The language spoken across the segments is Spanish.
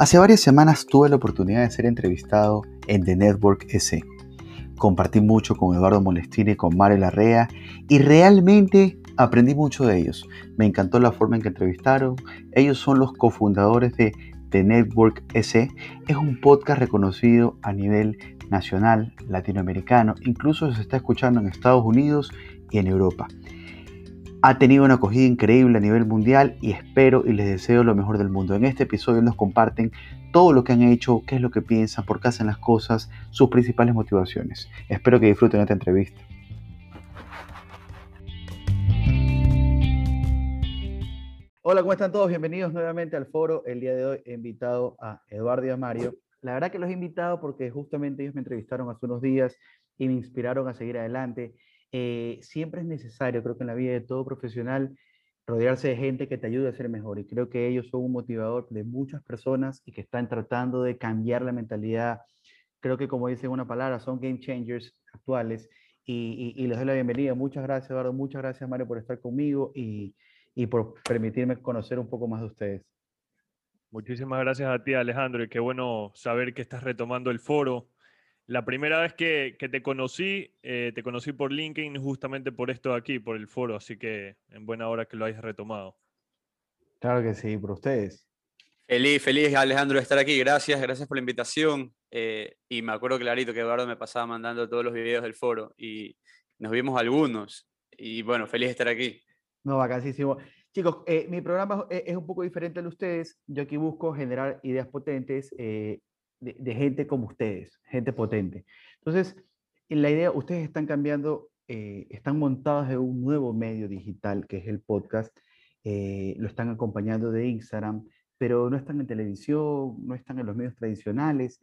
Hace varias semanas tuve la oportunidad de ser entrevistado en The Network S. Compartí mucho con Eduardo Molestini y con Mario Larrea y realmente aprendí mucho de ellos. Me encantó la forma en que entrevistaron. Ellos son los cofundadores de The Network S. Es un podcast reconocido a nivel nacional, latinoamericano, incluso se está escuchando en Estados Unidos y en Europa. Ha tenido una acogida increíble a nivel mundial y espero y les deseo lo mejor del mundo. En este episodio nos comparten todo lo que han hecho, qué es lo que piensan, por qué hacen las cosas, sus principales motivaciones. Espero que disfruten esta entrevista. Hola, ¿cómo están todos? Bienvenidos nuevamente al foro. El día de hoy he invitado a Eduardo y a Mario. La verdad que los he invitado porque justamente ellos me entrevistaron hace unos días y me inspiraron a seguir adelante eh, siempre es necesario, creo que en la vida de todo profesional, rodearse de gente que te ayude a ser mejor. Y creo que ellos son un motivador de muchas personas y que están tratando de cambiar la mentalidad. Creo que, como dicen una palabra, son game changers actuales. Y, les doy la bienvenida. Muchas gracias, Eduardo. Muchas gracias, Mario, por estar conmigo y, y por permitirme conocer un poco más de ustedes. Muchísimas gracias a ti, Alejandro, y qué bueno saber que estás retomando el foro. La primera vez que, te conocí, eh, te conocí por LinkedIn justamente por esto de aquí, por el foro, así que en buena hora que lo hayas retomado. Claro que sí, por ustedes. Feliz, feliz Alejandro de estar aquí, gracias, gracias por la invitación. Eh, y me acuerdo clarito que Eduardo me pasaba mandando todos los videos del foro y nos vimos algunos. Y bueno, feliz de estar aquí. No, vacasísimo. Chicos, eh, mi programa es un poco diferente al de ustedes. Yo aquí busco generar ideas potentes de, gente como ustedes, gente potente. Entonces, en la idea, ustedes están cambiando, eh, están montados en un nuevo medio digital que es el podcast, eh, lo están acompañando de Instagram, pero no están en televisión, no están en los medios tradicionales.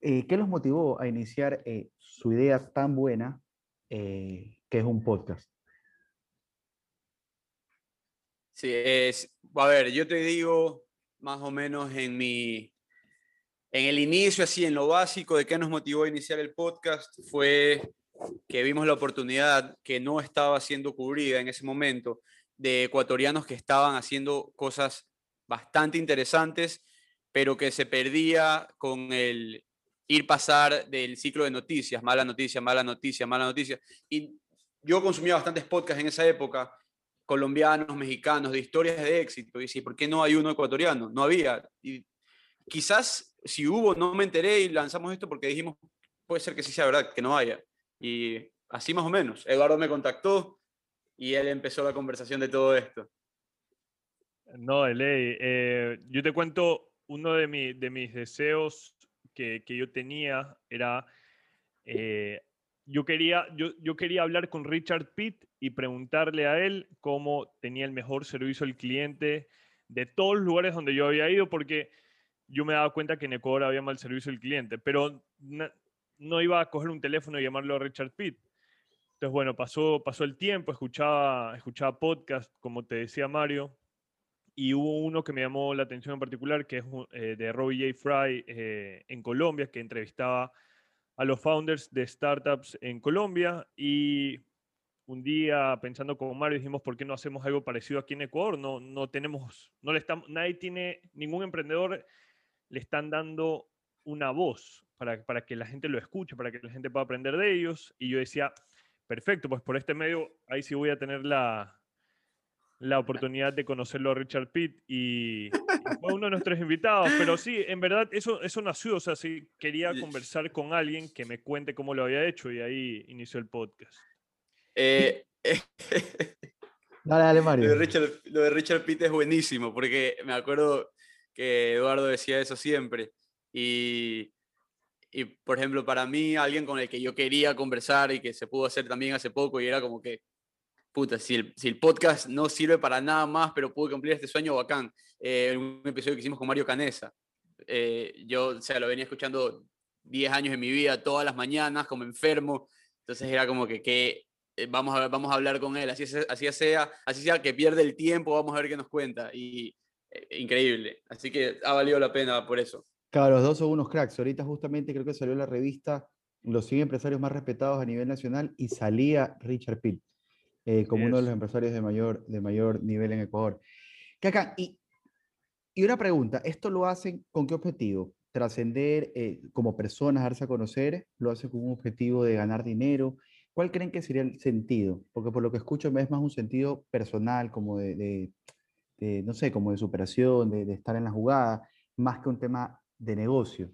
Eh, ¿Qué los motivó a iniciar su idea tan buena que es un podcast? Sí, es, a ver, yo te digo más o menos en mi, en el inicio, así en lo básico de qué nos motivó a iniciar el podcast, fue que vimos la oportunidad que no estaba siendo cubrida en ese momento de ecuatorianos que estaban haciendo cosas bastante interesantes, pero que se perdía con el ir pasar del ciclo de noticias, mala noticia, mala noticia, mala noticia. Y yo consumía bastantes podcasts en esa época, colombianos, mexicanos, de historias de éxito. Y decía, ¿por qué no hay uno ecuatoriano? No había. Quizás si hubo, no me enteré y lanzamos esto porque dijimos, puede ser que sí sea verdad, que no haya. Y así más o menos. Eduardo me contactó y él empezó la conversación de todo esto. No, de ley. Eh, yo te cuento, uno de, de mis deseos que, que, yo tenía era, eh, yo, quería, yo, yo quería hablar con Richard Pitt y preguntarle a él cómo tenía el mejor servicio al cliente de todos los lugares donde yo había ido, porque yo me daba cuenta que en Ecuador había mal servicio al cliente, pero no, iba a coger un teléfono y llamarlo a Richard Pitt. Entonces, bueno, pasó, pasó el tiempo, escuchaba, escuchaba podcast, como te decía Mario, y hubo uno que me llamó la atención en particular, que es eh, de Robbie J. Fry eh, en Colombia, que entrevistaba a los founders de startups en Colombia y un día pensando con Mario dijimos, ¿por qué no hacemos algo parecido aquí en Ecuador? No, no tenemos, no le estamos, nadie tiene, ningún emprendedor le están dando una voz para, para que la gente lo escuche, para que la gente pueda aprender de ellos. Y yo decía, perfecto, pues por este medio ahí sí voy a tener la, la oportunidad de conocerlo a Richard Pitt y, fue uno de nuestros invitados. Pero sí, en verdad eso, eso nació, o sea, sí, quería conversar con alguien que me cuente cómo lo había hecho y ahí inició el podcast. Eh, dale, dale, Mario. Lo de, Richard, lo de Richard Pitt es buenísimo porque me acuerdo que Eduardo decía eso siempre. Y, y, por ejemplo, para mí, alguien con el que yo quería conversar y que se pudo hacer también hace poco, y era como que, puta, si el, si el podcast no sirve para nada más, pero pude cumplir este sueño bacán. Eh, un episodio que hicimos con Mario Canesa. Eh, yo, o sea, lo venía escuchando 10 años de mi vida, todas las mañanas, como enfermo. Entonces era como que, que eh, vamos, a, vamos a hablar con él, así, así, sea, así sea que pierde el tiempo, vamos a ver qué nos cuenta. Y, increíble. Así que ha valido la pena por eso. Claro, los dos son unos cracks. Ahorita justamente creo que salió la revista Los 100 empresarios más respetados a nivel nacional y salía Richard Pitt eh, como uno de los empresarios de mayor, de mayor nivel en Ecuador. Caca, y Y una pregunta, ¿esto lo hacen con qué objetivo? ¿Trascender eh, como personas, darse a conocer? ¿Lo hacen con un objetivo de ganar dinero? ¿Cuál creen que sería el sentido? Porque por lo que escucho es más un sentido personal, como de, no sé, como de superación, de, estar en la jugada, más que un tema de negocio.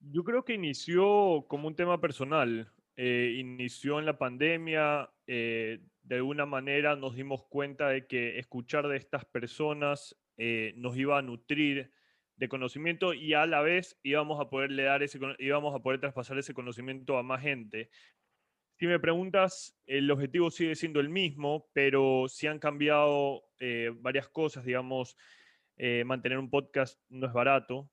Yo creo que inició como un tema personal. Eh, inició en la pandemia. Eh, de alguna manera nos dimos cuenta de que escuchar de estas personas eh, nos iba a nutrir de conocimiento y a la vez íbamos a poderle dar ese, íbamos a poder traspasar ese conocimiento a más gente. Si me preguntas, el objetivo sigue siendo el mismo, pero sí han cambiado varias cosas, digamos, mantener un podcast no es barato.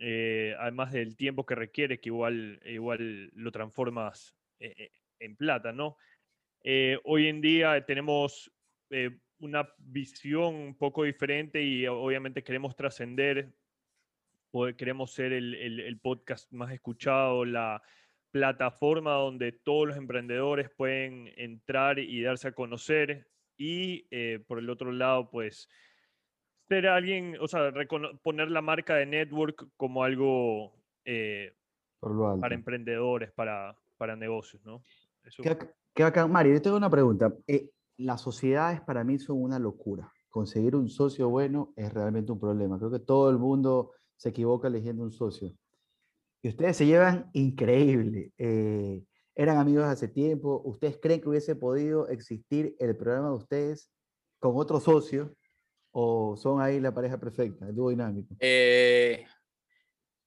Eh, además del tiempo que requiere, que igual, igual lo transformas eh, eh, en plata, ¿no? hoy en día tenemos una visión un poco diferente y obviamente queremos trascender, queremos ser el, el, podcast más escuchado, la plataforma donde todos los emprendedores pueden entrar y darse a conocer y por el otro lado, pues ser alguien, o sea, poner la marca de Network como algo eh, para emprendedores, para, para negocios, ¿no? Eso... ¿Qué, acá, Mario, yo tengo una pregunta. Eh, las sociedades para mí son una locura. Conseguir un socio bueno es realmente un problema. Creo que todo el mundo se equivoca eligiendo un socio. Y ustedes se llevan increíble. Eh, eran amigos hace tiempo. ¿Ustedes creen que hubiese podido existir el programa de ustedes con otro socio ¿O son ahí la pareja perfecta, el dúo dinámico? Eh,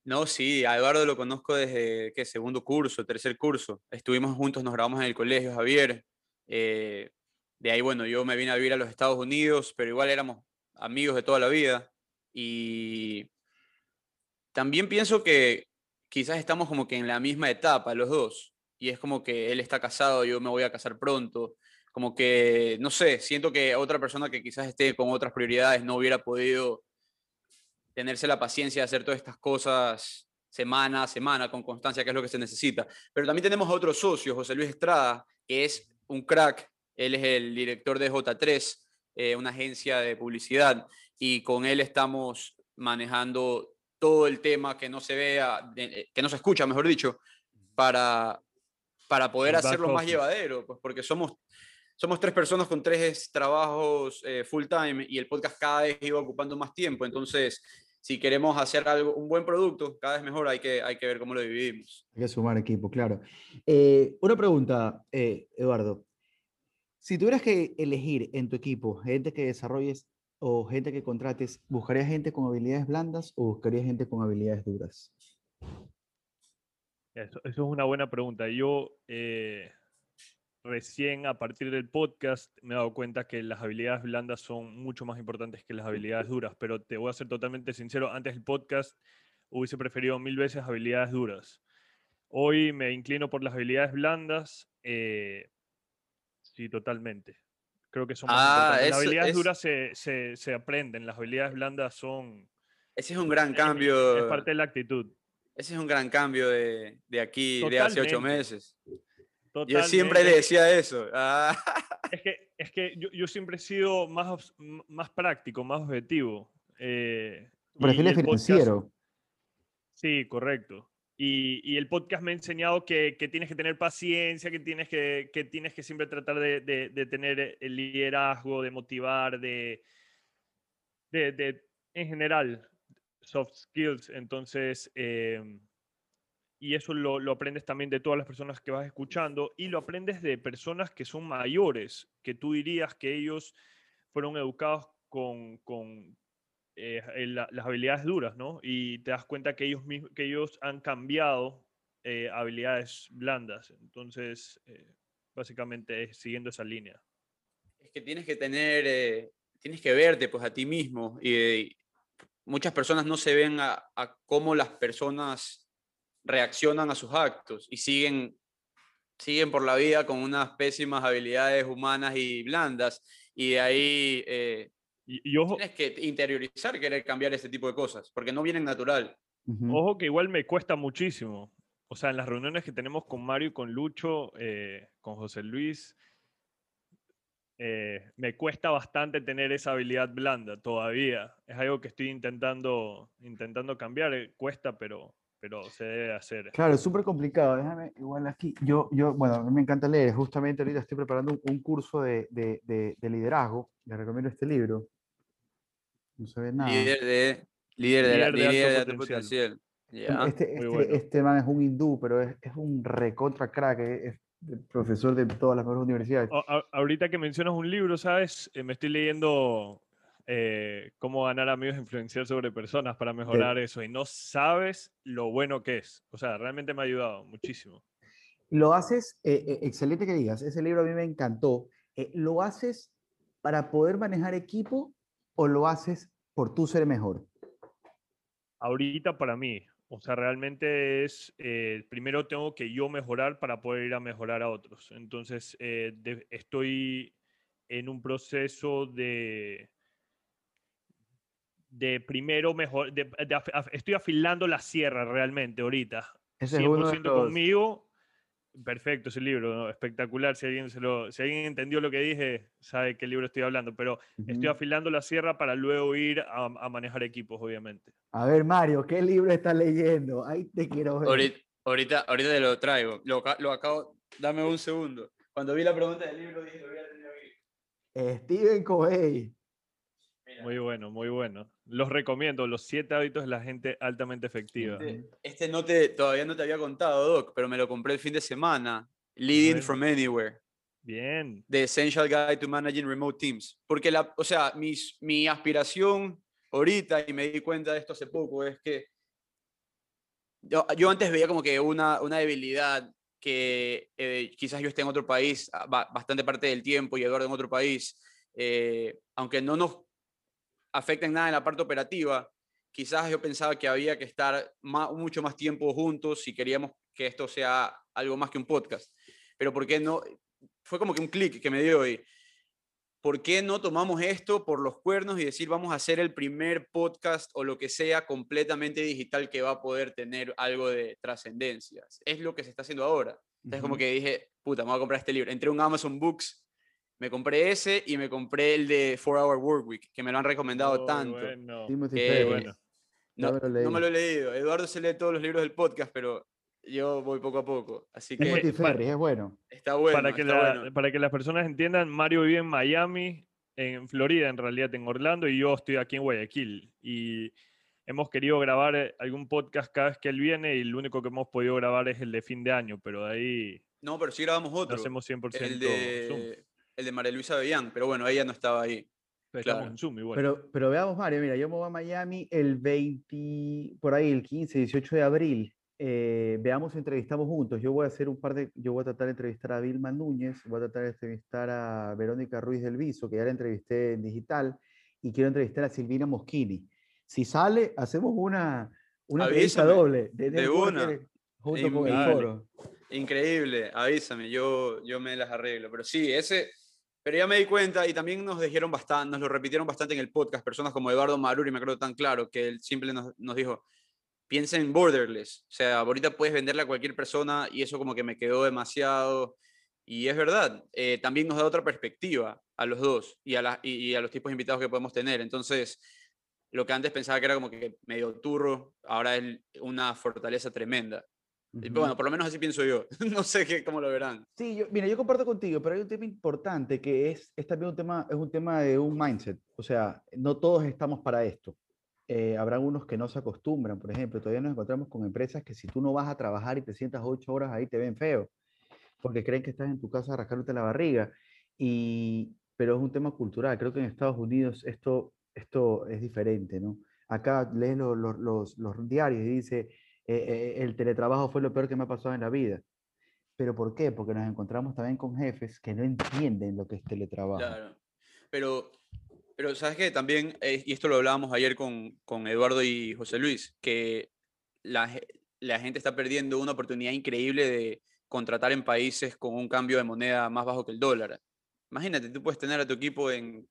no, sí, a Eduardo lo conozco desde ¿qué? segundo curso, tercer curso. Estuvimos juntos, nos grabamos en el colegio, Javier. Eh, de ahí, bueno, yo me vine a vivir a los Estados Unidos, pero igual éramos amigos de toda la vida. Y también pienso que quizás estamos como que en la misma etapa, los dos. Y es como que él está casado, yo me voy a casar pronto como que, no sé, siento que otra persona que quizás esté con otras prioridades no hubiera podido tenerse la paciencia de hacer todas estas cosas semana a semana con constancia, que es lo que se necesita. Pero también tenemos a otro socio, José Luis Estrada, que es un crack. Él es el director de J3, eh, una agencia de publicidad, y con él estamos manejando todo el tema que no se vea, que no se escucha, mejor dicho, para, para poder hacerlo más llevadero, pues porque somos somos tres personas con tres trabajos eh, full time y el podcast cada vez iba ocupando más tiempo. Entonces, si queremos hacer algo, un buen producto, cada vez mejor hay que, hay que ver cómo lo dividimos. Hay que sumar equipo, claro. Eh, una pregunta, eh, Eduardo. Si tuvieras que elegir en tu equipo gente que desarrolles o gente que contrates, ¿buscarías gente con habilidades blandas o buscarías gente con habilidades duras? Eso, eso es una buena pregunta. Yo, recién a partir del podcast me he dado cuenta que las habilidades blandas son mucho más importantes que las habilidades duras, pero te voy a ser totalmente sincero, antes del podcast hubiese preferido mil veces habilidades duras. Hoy me inclino por las habilidades blandas, eh, sí, totalmente. Creo que son más ah, importantes. Las habilidades duras se, se, aprenden, las habilidades blandas son... Ese es un gran cambio. Es parte de la actitud. Ese es un gran cambio de, de aquí, de hace ocho meses. Yo siempre le decía eso. Ah. Es que, es que yo, yo, siempre he sido más, más práctico, más objetivo. Eh, perfil financiero. sí, correcto. Y, y, el podcast me ha enseñado que, tienes que tener paciencia, que tienes que, tienes que siempre tratar de, tener el liderazgo, de motivar, de, de en general, soft skills. Entonces, eh, y eso lo, lo, aprendes también de todas las personas que vas escuchando y lo aprendes de personas que son mayores, que tú dirías que ellos fueron educados con eh, las habilidades duras, ¿no? Y te das cuenta que ellos, que ellos han cambiado eh, habilidades blandas. Entonces, eh, básicamente siguiendo esa línea. Es que tienes que tener, tienes que verte pues a ti mismo y muchas personas no se ven a, a cómo las personas reaccionan a sus actos y siguen, siguen por la vida con unas pésimas habilidades humanas y blandas. Y de ahí eh, y, tienes que interiorizar, querer cambiar ese tipo de cosas, porque no vienen natural. Ojo que igual me cuesta muchísimo. O sea, en las reuniones que tenemos con Mario y con Lucho, eh, con José Luis, eh, me cuesta bastante tener esa habilidad blanda todavía. Es algo que estoy intentando, intentando cambiar. eh, Cuesta, pero, pero se debe hacer. Claro, es súper complicado. Déjame, igual aquí, yo, yo, bueno, a mí me encanta leer. Justamente ahorita estoy preparando un, un curso de, de, de, de liderazgo. Les recomiendo este libro. No se ve nada. Líder de, líder de, la- Líder de líder de alto potencial. potencial. Ya. Este, este, bueno. este man es un hindú, pero es, es un recontra crack, es, es profesor de todas las mejores universidades. A- a- ahorita que mencionas un libro, ¿sabes? Eh, me estoy leyendo eh, Cómo ganar amigos e influenciar sobre personas para mejorar eso. Y no sabes lo bueno que es. O sea, realmente me ha ayudado muchísimo. Lo haces, eh, eh, excelente que digas, ese libro a mí me encantó. Eh, ¿Lo haces para poder manejar equipo o lo haces por tú ser mejor? Ahorita para mí, o sea, realmente es, eh, primero tengo que yo mejorar para poder ir a mejorar a otros. Entonces, eh, de- estoy en un proceso de, de primero mejor, de- de estoy afilando la sierra realmente ahorita. Ese es uno de 100% los- conmigo. Perfecto ese libro, ¿no? espectacular. Si alguien, se lo, si alguien entendió lo que dije, sabe qué libro estoy hablando. Pero estoy afilando la sierra para luego ir a, a manejar equipos, obviamente. A ver, Mario, ¿qué libro estás leyendo? Ahí te quiero ver. Ahorita, ahorita, ahorita te lo traigo. Lo, ca- lo acabo. Dame un segundo. Cuando vi la pregunta del libro dije, lo voy a tener aquí. Stephen Covey. Mira, Muy bueno, muy bueno. Los recomiendo, los siete hábitos de la gente altamente efectiva. Este, este no te, todavía no te había contado, Doc, pero me lo compré el fin de semana. Leading Bueno. from Anywhere. Bien. The Essential Guide to Managing Remote Teams. Porque, la, o sea, mis, mi aspiración ahorita, y me di cuenta de esto hace poco, es que yo, yo antes veía como que una, una debilidad que eh, quizás yo esté en otro país ah, ba- bastante parte del tiempo y Eduardo en otro país, eh, aunque no nos afecta en nada en la parte operativa, quizás yo pensaba que había que estar mucho más tiempo juntos si queríamos que esto sea algo más que un podcast. Pero ¿por qué no? Fue como que un clic que me dio y ¿por qué no tomamos esto por los cuernos y decir vamos a hacer el primer podcast o lo que sea completamente digital que va a poder tener algo de trascendencia? Es lo que se está haciendo ahora. Entonces como que dije, puta, me voy a comprar este libro. Entré a un Amazon Books, me compré ese y me compré el de 4 Hour Work Week, que me lo han recomendado tanto. bueno. Ferris. bueno. No, me lo no me lo he leído. Eduardo se lee todos los libros del podcast, pero yo voy poco a poco. Así que Timothy para- Ferris, es bueno. está bueno. para, que está la- bueno. para que las personas entiendan, Mario vive en Miami, en Florida, en realidad en Orlando, y yo estoy aquí en Guayaquil. Y hemos querido grabar eh, algún podcast cada vez que él viene, y el único que hemos podido grabar es el de fin de año, pero de ahí No, pero sí grabamos lo otro. hacemos 100% el Zoom. El de María Luisa Bellán, pero bueno, ella no estaba ahí. Pero claro. en Zoom igual. Pero, pero veamos, Mario, mira, yo me voy a Miami el 20, por ahí, el 15, 18 de abril. Eh, veamos, entrevistamos juntos. Yo voy a hacer un par de, yo voy a tratar de entrevistar a Vilma Núñez, voy a tratar de entrevistar a Verónica Ruiz del Viso, que ya la entrevisté en digital, y quiero entrevistar a Silvina Moschini. Si sale, hacemos una, una entrevista doble de, una. junto con el Dale. foro. Increíble, avísame, yo, yo me las arreglo. Pero sí, ese, pero ya me di cuenta y también nos dijeron bastante, nos lo repitieron bastante en el podcast, personas como Eduardo Maruri, me acuerdo tan claro, que él simple nos, dijo, piensa en borderless, o sea, ahorita puedes venderle a cualquier persona y eso como que me quedó demasiado. Y es verdad, eh, también nos da otra perspectiva a los dos y a, la- y, y a los tipos de invitados que podemos tener. Entonces, lo que antes pensaba que era como que medio turro, ahora es una fortaleza tremenda. Ujú. Bueno, por lo menos así pienso yo. no sé qué, cómo lo verán. Sí, yo, mira, yo comparto contigo, pero hay un tema importante que es, es también un tema, es un tema de un mindset. O sea, no todos estamos para esto. Eh, habrá unos que no se acostumbran, por ejemplo, todavía nos encontramos con empresas que si tú no vas a trabajar y te sientas ocho horas ahí te ven feo, porque creen que estás en tu casa rascándote la barriga. Y, pero es un tema cultural. Creo que en Estados Unidos esto, esto es diferente, ¿no? Acá lees lo- lo- los, los diarios y dice, eh, eh, el teletrabajo fue lo peor que me ha pasado en la vida. ¿Pero por qué? Porque nos encontramos también con jefes que no entienden lo que es teletrabajo. Claro. Pero, pero ¿sabes qué? También, eh, y esto lo hablábamos ayer con, con Eduardo y José Luis, que la, la gente está perdiendo una oportunidad increíble de contratar en países con un cambio de moneda más bajo que el dólar. Imagínate, tú puedes tener a tu equipo en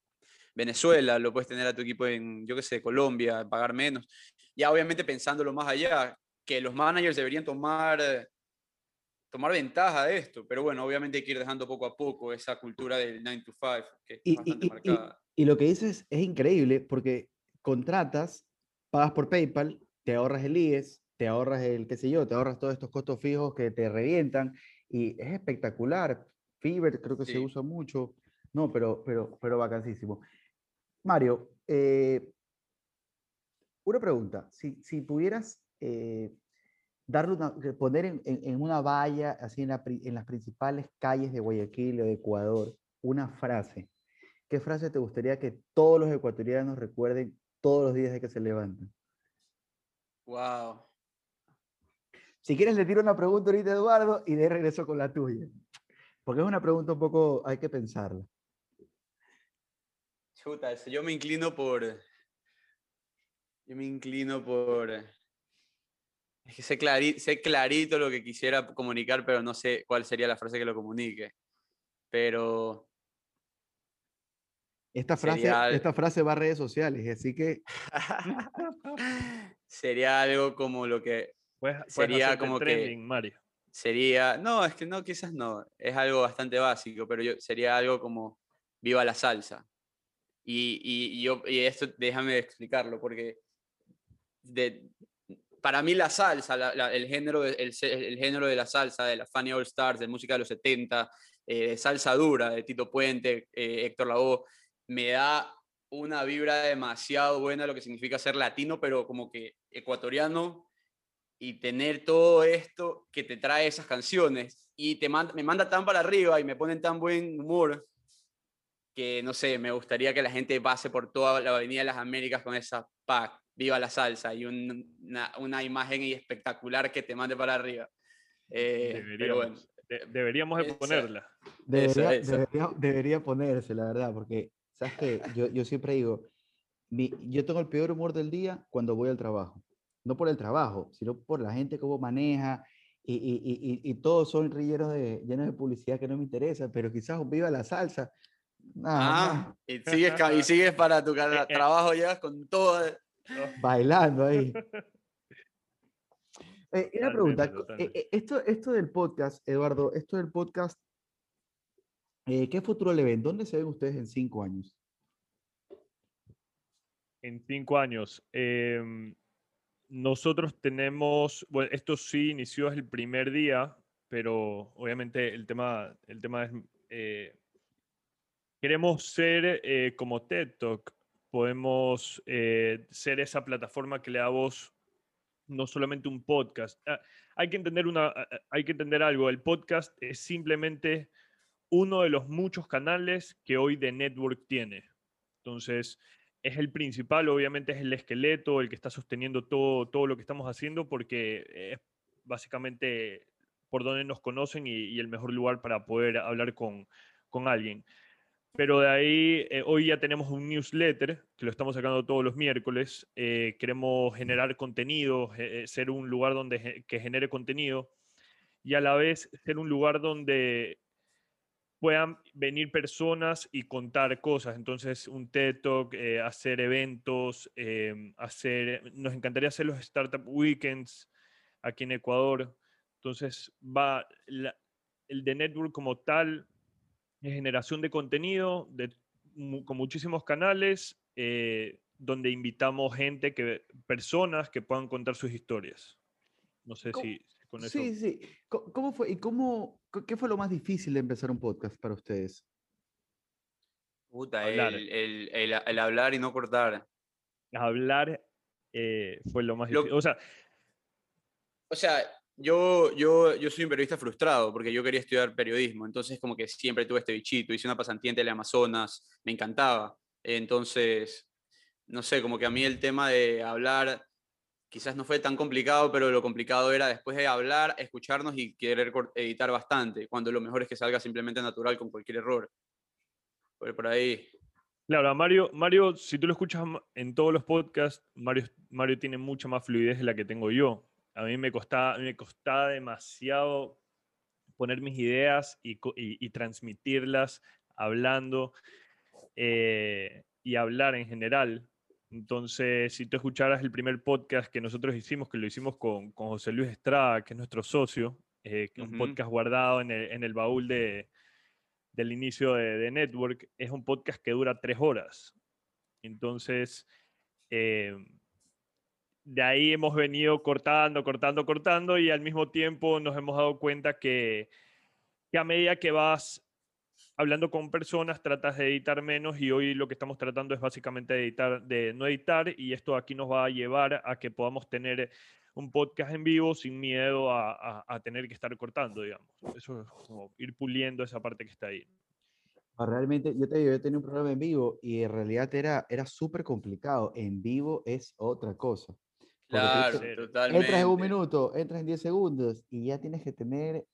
Venezuela, lo puedes tener a tu equipo en, yo qué sé, Colombia, pagar menos. Ya obviamente pensándolo más allá, que los managers deberían tomar tomar ventaja de esto. Pero bueno, obviamente hay que ir dejando poco a poco esa cultura del 9 to 5, que es Y, bastante y- marcada. y lo que dices es increíble porque contratas, pagas por PayPal, te ahorras el IES, te ahorras el, qué sé yo, te ahorras todos estos costos fijos que te revientan y es espectacular. Fiverr creo que se usa mucho. No, pero, pero, pero vacancísimo. Mario, eh, una pregunta. Si, si pudieras eh, darle una, poner en, en- en una valla, así en, la pri- en las principales calles de Guayaquil o de Ecuador, una frase, ¿qué frase te gustaría que todos los ecuatorianos recuerden todos los días de que se levantan? Wow. Si quieres, le tiro una pregunta ahorita, Eduardo, y de regreso con la tuya. Porque es una pregunta un poco, hay que pensarla. Chuta, yo me inclino por. Yo me inclino por. Es que sé, clari- sé clarito lo que quisiera comunicar, pero no sé cuál sería la frase que lo comunique. Pero. Esta frase, Sería esta frase va a redes sociales, así que sería algo como lo que. Puedes Sería como que- trending, Mario. Sería. No, es que no, quizás no. Es algo bastante básico, pero yo, sería algo como. Viva la salsa. Y, y- y yo, y esto déjame explicarlo, porque de, para mí la salsa, el, género de, género de la salsa, de la Funny All Stars, de música de los 70, eh, de salsa dura, de Tito Puente, eh, Héctor Lavoe, me da una vibra demasiado buena lo que significa ser latino, pero como que ecuatoriano y tener todo esto que te trae esas canciones. Y te manda, me manda tan para arriba y me ponen tan buen humor que no sé, me gustaría que la gente pase por toda la Avenida de las Américas con esa pack, viva la salsa y un- una, una imagen espectacular que te mande para arriba. Eh, pero bueno, Deberíamos, de- deberíamos de Esa- ponerla. debería, eso. debería, debería ponerse, la verdad, porque, ¿sabes qué? Yo, yo siempre digo, mi- yo tengo el peor humor del día cuando voy al trabajo. No por el trabajo, sino por la gente cómo maneja y, y, y, y- y todos son rilleros de, llenos de publicidad que no me interesa, pero quizás viva la salsa. ah, y, sigues, y sigues para tu Eh, eh. trabajo, llegas con todo. bailando ahí. Eh, una pregunta, eh, eh, esto, esto del podcast, Eduardo, esto del podcast, eh, ¿qué futuro le ven? ¿Dónde se ven ustedes en cinco años? En cinco años. em, nosotros tenemos, bueno, esto sí inició el primer día, pero obviamente el tema, el tema es, queremos ser como TED Talk, podemos eh, ser esa plataforma que le da voz no solamente un podcast. Ah, hay que entender una, ah, ah, hay que entender algo. El podcast es simplemente uno de los muchos canales que hoy The Network tiene. Entonces, es el principal, obviamente es el esqueleto, el que está sosteniendo todo, todo lo que estamos haciendo, porque es básicamente por donde nos conocen y, y el mejor lugar para poder hablar con, con alguien. Pero de ahí, eh, hoy ya tenemos un newsletter que lo estamos sacando todos los miércoles. eh, queremos generar contenido, eh, ser un lugar donde, que genere contenido y a la vez ser un lugar donde puedan venir personas y contar cosas. Entonces, un TED Talk, hacer eventos, eh, hacer, nos encantaría hacer los Startup Weekends aquí en Ecuador. Entonces, va el de Network como tal, de generación de contenido, de, con muchísimos canales, eh, donde invitamos gente, que, personas que puedan contar sus historias. No sé ¿Cómo? si con eso... Sí, sí. ¿Cómo fue y cómo, qué fue lo más difícil de empezar un podcast para ustedes? Puta, Hablar. el, el- el- el hablar y no cortar. hablar eh, fue lo más Lo- difícil. O sea, O sea, yo, yo, yo soy un periodista frustrado porque yo quería estudiar periodismo, entonces como que siempre tuve este bichito, hice una pasantía en Teleamazonas, me encantaba. Entonces, no sé, como que a mí el tema de hablar quizás no fue tan complicado, pero lo complicado era después de hablar, escucharnos y querer editar bastante, cuando lo mejor es que salga simplemente natural con cualquier error. Por, por ahí. claro, Mario, Mario, si tú lo escuchas en todos los podcasts, Mario, Mario tiene mucha más fluidez de la que tengo yo. A mí me costaba, me costaba demasiado poner mis ideas y, co- y- y transmitirlas hablando eh, y hablar en general. Entonces, si tú escucharas el primer podcast que nosotros hicimos, que lo hicimos con, con José Luis Estrada, que es nuestro socio, eh, un podcast guardado en el, en el baúl de, del inicio de, de Network. Es un podcast que dura tres horas. Entonces, eh, de ahí hemos venido cortando, cortando, cortando y al mismo tiempo nos hemos dado cuenta que, que a medida que vas hablando con personas tratas de editar menos y hoy lo que estamos tratando es básicamente de editar, de no editar y esto aquí nos va a llevar a que podamos tener un podcast en vivo sin miedo a, a- a tener que estar cortando, digamos. Eso es como ir puliendo esa parte que está ahí. Ah, Realmente, yo te digo, yo tenía un programa en vivo y en realidad era, era súper complicado. En vivo es otra cosa. Tú Claro, te- totalmente. Entras en un minuto, entras en 10 segundos y ya tienes que tener.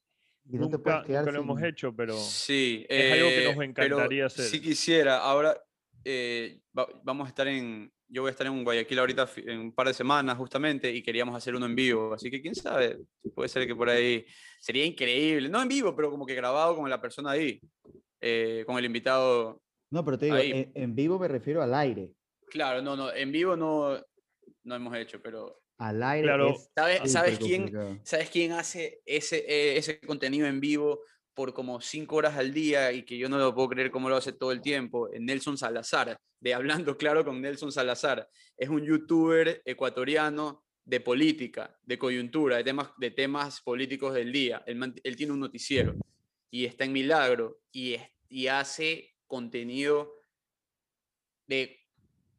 Y no te puedes quedar nunca lo hemos hecho, pero Sí, es algo que nos eh, encantaría pero hacer. Sí quisiera. Ahora eh, va- vamos a estar en, yo voy a estar en Guayaquil ahorita en un par de semanas justamente y queríamos hacer uno en vivo. Así que quién sabe, puede ser que por ahí sería increíble. No en vivo, pero como que grabado con la persona ahí, eh, con el invitado. No, pero te digo, en, en vivo me refiero al aire. Claro, no, no, en vivo no, no hemos hecho, pero Al aire Claro. es ¿sabes, ¿sabes quién? complicado. ¿Sabes quién hace ese, eh, ese contenido en vivo por como cinco horas al día y que yo no lo puedo creer cómo lo hace todo el tiempo? Eh, Nelson Salazar, de Hablando Claro con Nelson Salazar. Es un youtuber ecuatoriano de política, de coyuntura, de temas, de temas políticos del día. Él, él tiene un noticiero y está en Milagro y, es- y hace contenido de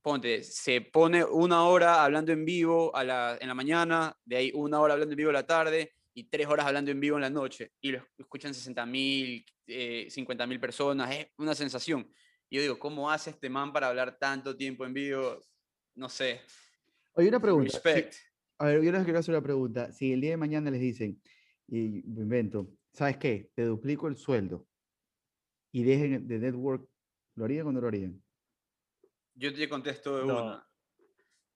ponte, se pone una hora hablando en vivo a la, en la mañana, de ahí una hora hablando en vivo a la tarde y tres horas hablando en vivo en la noche. Y lo escuchan 60 mil, 50 mil personas. Es una sensación. Yo digo, ¿cómo hace este man para hablar tanto tiempo en vivo? No sé. Oye, una pregunta. a ver, yo les quiero hacer una pregunta. Si el día de mañana les dicen, y me invento, ¿sabes qué? Te duplico el sueldo y dejen de network, ¿lo harían o no lo harían? Yo te contesto de No. una.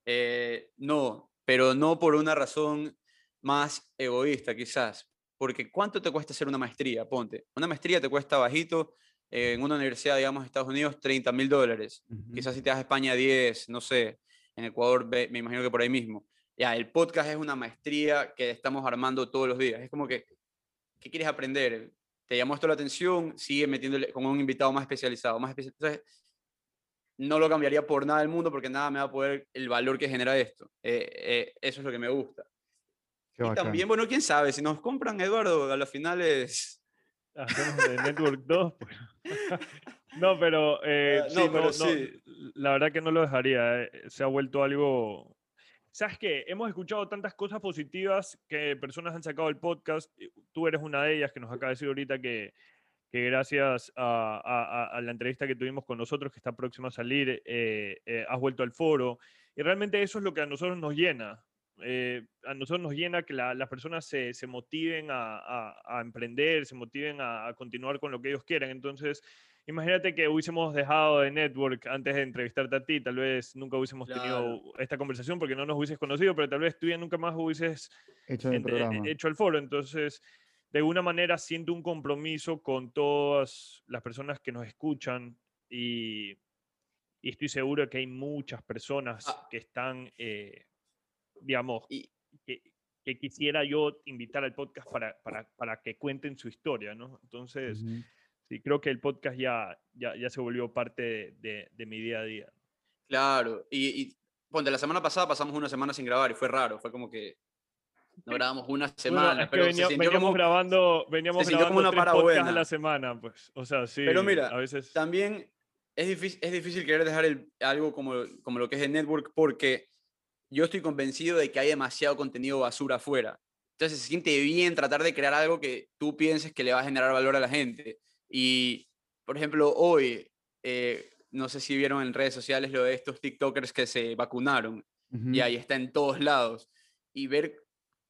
Eh, no, pero no por una razón más egoísta, quizás. Porque ¿cuánto te cuesta hacer una maestría? Ponte. Una maestría te cuesta bajito eh, en una universidad, digamos, de Estados Unidos, 30 mil dólares. Ujú. Quizás si te vas a España 10, no sé. En Ecuador, me imagino que por ahí mismo. Ya, el podcast es una maestría que estamos armando todos los días. Es como que, ¿qué quieres aprender? ¿Te llamó esto la atención? Sigue metiéndole con un invitado más especializado. Más especi- Entonces, no lo cambiaría por nada del mundo porque nada me va a poder el valor que genera esto. Eh, eh, eso es lo que me gusta. Qué y bacán. también, bueno, quién sabe, si nos compran, Eduardo, a las finales... Hacemos de Network 2. pues. no, pero, eh, Ah, sí, no, no, pero no, sí. la verdad que no lo dejaría. eh, Se ha vuelto algo... ¿Sabes qué? Hemos escuchado tantas cosas positivas que personas han sacado del podcast. Tú eres una de ellas que nos acaba de decir ahorita que, que gracias a, a- a- la entrevista que tuvimos con nosotros, que está próxima a salir, eh, eh, has vuelto al foro. Y realmente eso es lo que a nosotros nos llena. Eh, a nosotros nos llena que la- las personas se, se motiven a, a- emprender, se motiven a, continuar con lo que ellos quieran. Entonces, imagínate que hubiésemos dejado de Network antes de entrevistarte a ti, tal vez nunca hubiésemos tenido esta conversación porque no nos hubieses conocido, pero tal vez tú ya nunca más hubieses Hecho el eh, hecho el foro. Entonces, de alguna manera siento un compromiso con todas las personas que nos escuchan y, y estoy seguro que hay muchas personas Ah. que están, eh, digamos, Y, que, que quisiera yo invitar al podcast para, para, para que cuenten su historia, ¿no? Entonces, sí, creo que el podcast ya, ya, ya se volvió parte de, de- de mi día a día. claro, y, y ponte, la semana pasada pasamos una semana sin grabar y fue raro, fue como que no grabamos una Bueno, semana, que pero venía- se sintió veníamos como- grabando, veníamos sintió como grabando una podcasts a parabuena. la semana, pues. O sea, sí. Pero mira, a veces. también es difícil, es difícil querer dejar el- algo como, como lo que es el network porque yo estoy convencido de que hay demasiado contenido basura afuera. Entonces se siente bien tratar de crear algo que tú pienses que le va a generar valor a la gente. Y, por ejemplo, hoy, eh, no sé si vieron en redes sociales lo de estos TikTokers que se vacunaron Ujú. y ahí está en todos lados. Y ver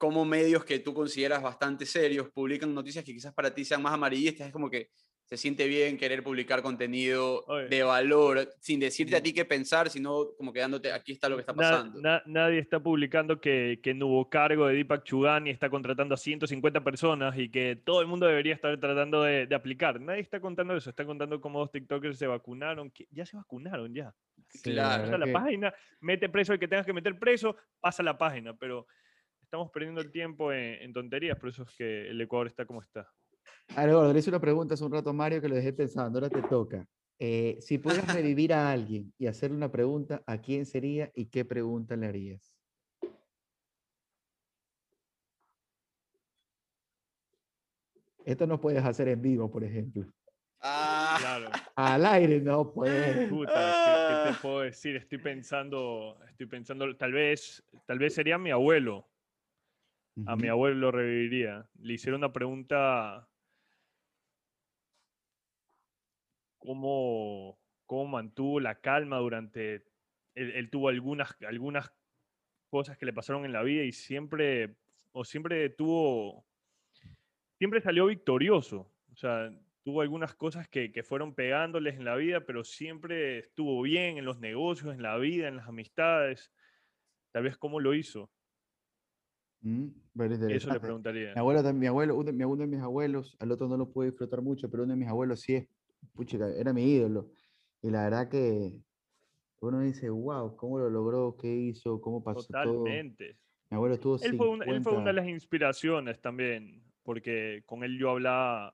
cómo medios que tú consideras bastante serios publican noticias que quizás para ti sean más amarillistas, es como que se siente bien querer publicar contenido Oye. de valor, sin decirte a ti qué pensar, sino como quedándote, aquí está lo que está pasando. na- nadie está publicando que, que no hubo cargo de Deepak Chugani está contratando a 150 personas y que todo el mundo debería estar tratando de, de aplicar. Nadie está contando eso. Está contando cómo dos TikTokers se vacunaron. que ya se vacunaron, ya. Claro. Pasa la página, mete preso el que tengas que meter preso, pasa la página. Pero estamos perdiendo el tiempo en, en tonterías, por eso es que el Ecuador está como está. A ver, gordo, le hice una pregunta hace un rato a Mario que lo dejé pensando, ahora te toca. Eh, si pudieras revivir a alguien y hacerle una pregunta, ¿a quién sería y qué pregunta le harías? Esto no puedes hacer en vivo, por ejemplo. Ah, Claro. Al aire no puedes. Puta, ¿qué, qué te puedo decir? Estoy pensando, estoy pensando, tal vez, tal vez sería mi abuelo. A mi abuelo lo reviviría. Le hicieron una pregunta. ¿Cómo, cómo mantuvo la calma durante... Él, él tuvo algunas, algunas cosas que le pasaron en la vida y siempre, o siempre tuvo, siempre salió victorioso. O sea, tuvo algunas cosas que, que fueron pegándoles en la vida, pero siempre estuvo bien en los negocios, en la vida, en las amistades. Tal vez cómo lo hizo. Mm, Eso le preguntaría. Mi abuelo, mi abuelo, uno, mi- de mis abuelos, al otro no lo pude disfrutar mucho, pero uno de mis abuelos sí es, puchica, era mi ídolo. Y la verdad que uno dice, wow, ¿cómo lo logró? ¿Qué hizo? ¿Cómo pasó todo? Totalmente. Mi abuelo estuvo Él fue, un- él fue una 50 de las inspiraciones también, porque con él yo hablaba,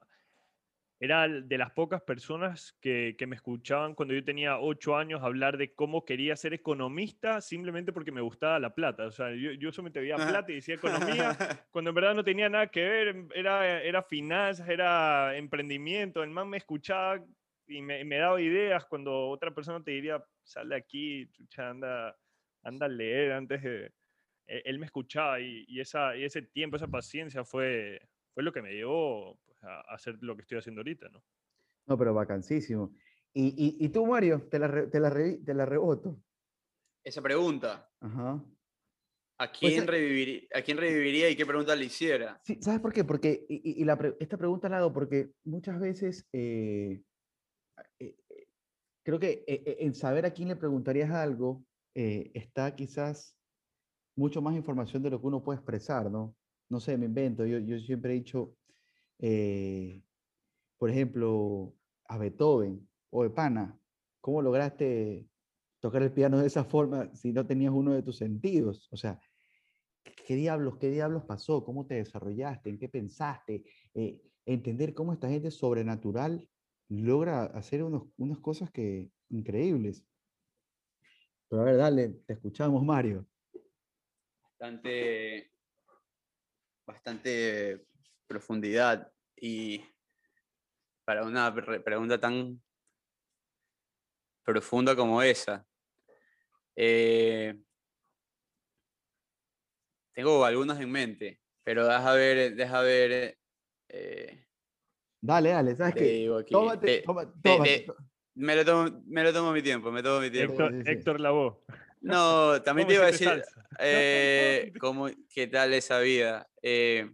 era de las pocas personas que, que me escuchaban cuando yo tenía ocho años hablar de cómo quería ser economista simplemente porque me gustaba la plata. O sea, yo, yo solamente veía plata y decía economía, cuando en verdad no tenía nada que ver, em- era, era finanzas, era emprendimiento. El man me escuchaba y me, me daba ideas cuando otra persona te diría, sal de aquí, chucha, anda, anda a leer antes de... e- Él me escuchaba y, y esa, y ese tiempo, esa paciencia fue, fue lo que me llevó a, a hacer lo que estoy haciendo ahorita, ¿no? No, pero vacancísimo. Y, y, y tú, Mario, te la, re- te la, te la reboto. esa pregunta. Ajá. ¿A Pues, quién, reviviría, ¿A quién reviviría y qué pregunta le hiciera? Sí, ¿sabes por qué? Porque, y, la pre- esta pregunta la hago porque muchas veces eh, eh, eh, creo que eh, en saber a quién le preguntarías algo eh, está quizás mucho más información de lo que uno puede expresar, ¿no? No sé, me invento. Yo, yo siempre he dicho, eh, por ejemplo, a Beethoven o de Pana, ¿cómo lograste tocar el piano de esa forma si no tenías uno de tus sentidos? O sea, ¿qué- ¿qué diablos, qué diablos pasó? ¿Cómo te desarrollaste? ¿En qué pensaste? Eh, entender cómo esta gente sobrenatural logra hacer unos, unas cosas que increíbles. Pero a ver, dale, te escuchamos, Mario. Bastante, bastante profundidad y para una pre- pregunta tan profunda como esa. eh, tengo algunos en mente, pero deja ver, deja ver. eh, Dale, dale, ¿sabes qué? Tómate, te- toma- te- tómate, te- me, lo tomo, me lo tomo mi tiempo, me tomo mi tiempo. Héctor, sí, sí. Héctor. No, también ¿Cómo te iba a decir, eh, ¿cómo, ¿qué tal esa vida? Eh,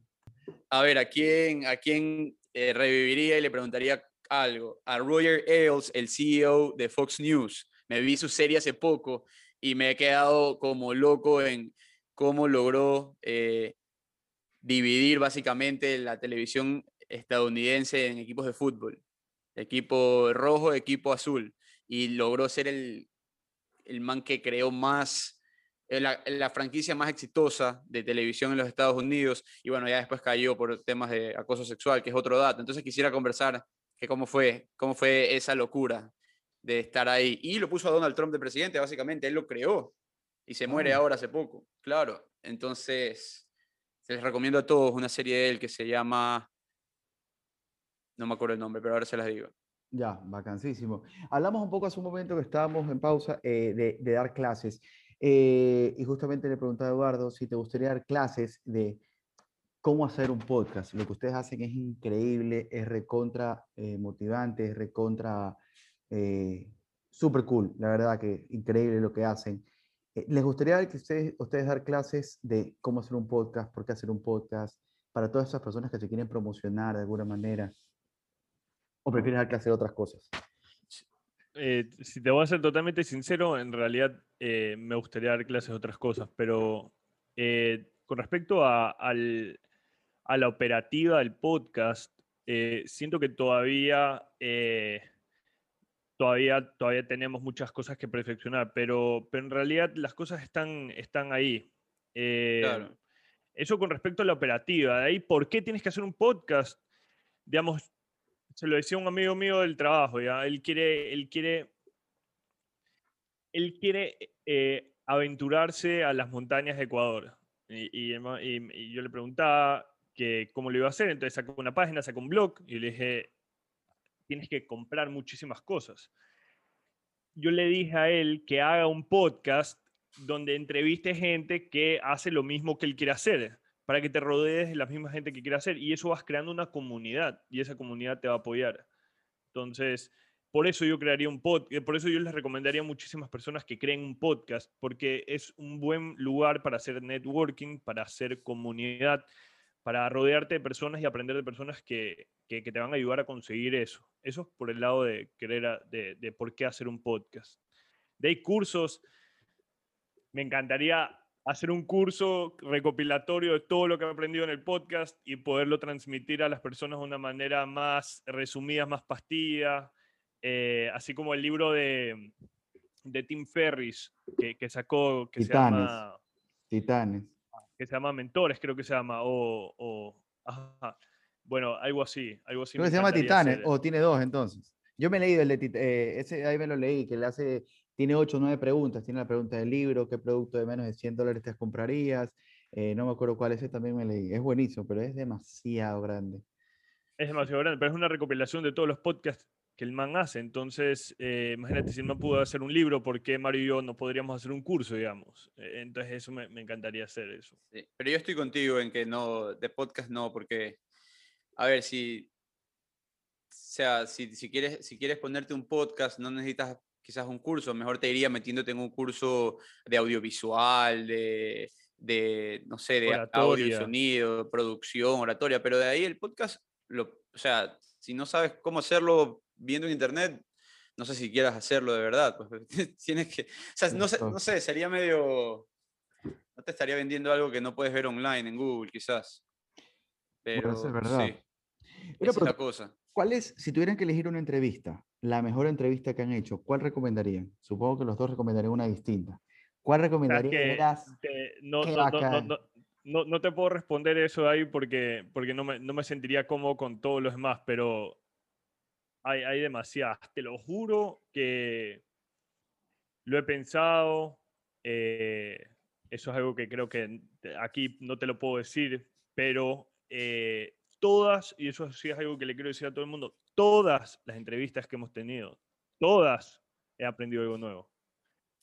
a ver, ¿a quién, a quién eh, reviviría y le preguntaría algo? A Roger Ailes, el CEO de Fox News. Me vi su serie hace poco y me he quedado como loco en cómo logró eh, dividir básicamente la televisión estadounidense en equipos de fútbol. Equipo rojo, equipo azul. Y logró ser el, el man que creó más, la, la franquicia más exitosa de televisión en los Estados Unidos. Y bueno, ya después cayó por temas de acoso sexual, que es otro dato. Entonces quisiera conversar que cómo fue, cómo fue esa locura de estar ahí. Y lo puso a Donald Trump de presidente, básicamente, él lo creó. Y se muere Ah. ahora hace poco, claro. Entonces, les recomiendo a todos una serie de él que se llama, no me acuerdo el nombre, pero ahora se las digo. Ya, vacancísimo. Hablamos un poco hace un momento que estábamos en pausa eh, de, de dar clases. Eh, y justamente le preguntaba a Eduardo si te gustaría dar clases de cómo hacer un podcast. Lo que ustedes hacen es increíble, es recontra eh, motivante, es recontra eh, super cool. La verdad que increíble lo que hacen. Eh, ¿Les gustaría que ustedes, ustedes dar clases de cómo hacer un podcast, por qué hacer un podcast, para todas esas personas que se quieren promocionar de alguna manera? ¿O prefieres dar clases de otras cosas? Eh, si te voy a ser totalmente sincero, en realidad eh, me gustaría dar clases de otras cosas, pero eh, con respecto a, al- a la operativa del podcast, siento que todavía, todavía, todavía tenemos muchas cosas que perfeccionar, pero, pero en realidad las cosas están, están ahí. Claro. Eso con respecto a la operativa. De ahí, ¿por qué tienes que hacer un podcast? Digamos, se lo decía un amigo mío del trabajo, ¿ya? Él quiere, él quiere, él quiere eh, aventurarse a las montañas de Ecuador. Y, yo le preguntaba que cómo lo iba a hacer, entonces sacó una página, sacó un blog y le dije, tienes que comprar muchísimas cosas. Yo le dije a él que haga un podcast donde entreviste gente que hace lo mismo que él quiere hacer, para que te rodees de la misma gente que quiere hacer. Y eso vas creando una comunidad y esa comunidad te va a apoyar. Entonces, por eso yo crearía un podcast, eh, por eso yo les recomendaría a muchísimas personas que creen un podcast, porque es un buen lugar para hacer networking, para hacer comunidad, para rodearte de personas y aprender de personas que, que, te van a ayudar a conseguir eso. Eso es por el lado de querer, de, de por qué hacer un podcast. De ahí cursos, me encantaría hacer un curso recopilatorio de todo lo que he aprendido en el podcast y poderlo transmitir a las personas de una manera más resumida, más pastilla, eh, así como el libro de, de Tim Ferris que, sacó, que se llama... Titanes. Que se llama Mentores, creo que se llama, o... Bueno, algo así, algo así. Creo que se llama Titanes, o tiene dos entonces. Yo me he leído el de eh, ese ahí me lo leí, que le hace tiene ocho o nueve preguntas. Tiene la pregunta del libro, qué producto de menos de 100 dólares te comprarías. Eh, no me acuerdo cuál es, también me leí. Es buenísimo, pero es demasiado grande. Es demasiado grande, pero es una recopilación de todos los podcasts que el man hace. Entonces, eh, imagínate, si no pudo hacer un libro, ¿por qué Mario y yo no podríamos hacer un curso, digamos? Eh, entonces, eso me, encantaría hacer eso. pero yo estoy contigo en que no, de podcast no, porque, a ver, si, o sea, si, si, quieres, si quieres ponerte un podcast, no necesitas quizás un curso, mejor te iría metiéndote en un curso de audiovisual, de, de no sé, de audio, sonido, producción, oratoria, pero de ahí el podcast, lo, o sea, si no sabes cómo hacerlo viendo en internet, no sé si quieras hacerlo de verdad, pues tienes que, o sea, no sé, no sé, sería medio, no te estaría vendiendo algo que no puedes ver online en Google, quizás. Pero, es verdad. Sí, es la cosa. ¿Cuál es, si tuvieran que elegir una entrevista, la mejor entrevista que han hecho, ¿cuál recomendarían? Supongo que los dos recomendarían una distinta. ¿Cuál recomendarían? no, no, no, te puedo responder eso ahí porque, porque no, me, no me sentiría cómodo con todos los demás, pero hay, hay demasiadas. Te lo juro que lo he pensado. Eh, eso es algo que creo que aquí no te lo puedo decir, pero eh, todas, y eso sí es algo que le quiero decir a todo el mundo, todas las entrevistas que hemos tenido, todas he aprendido algo nuevo.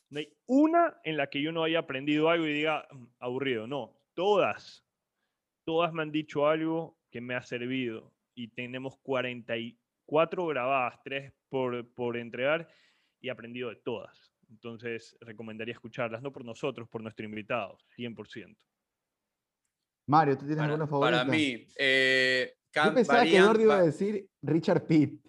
No hay una en la que yo no haya aprendido algo y diga mm, aburrido, no, todas, todas me han dicho algo que me ha servido y tenemos 44 grabadas, 3 por, por entregar y he aprendido de todas. Entonces recomendaría escucharlas, no por nosotros, por nuestro invitado, 100%. Mario, ¿tú tienes alguna favorita? Para mí, eh, Yo pensaba que Gordy iba a decir Richard Pitt.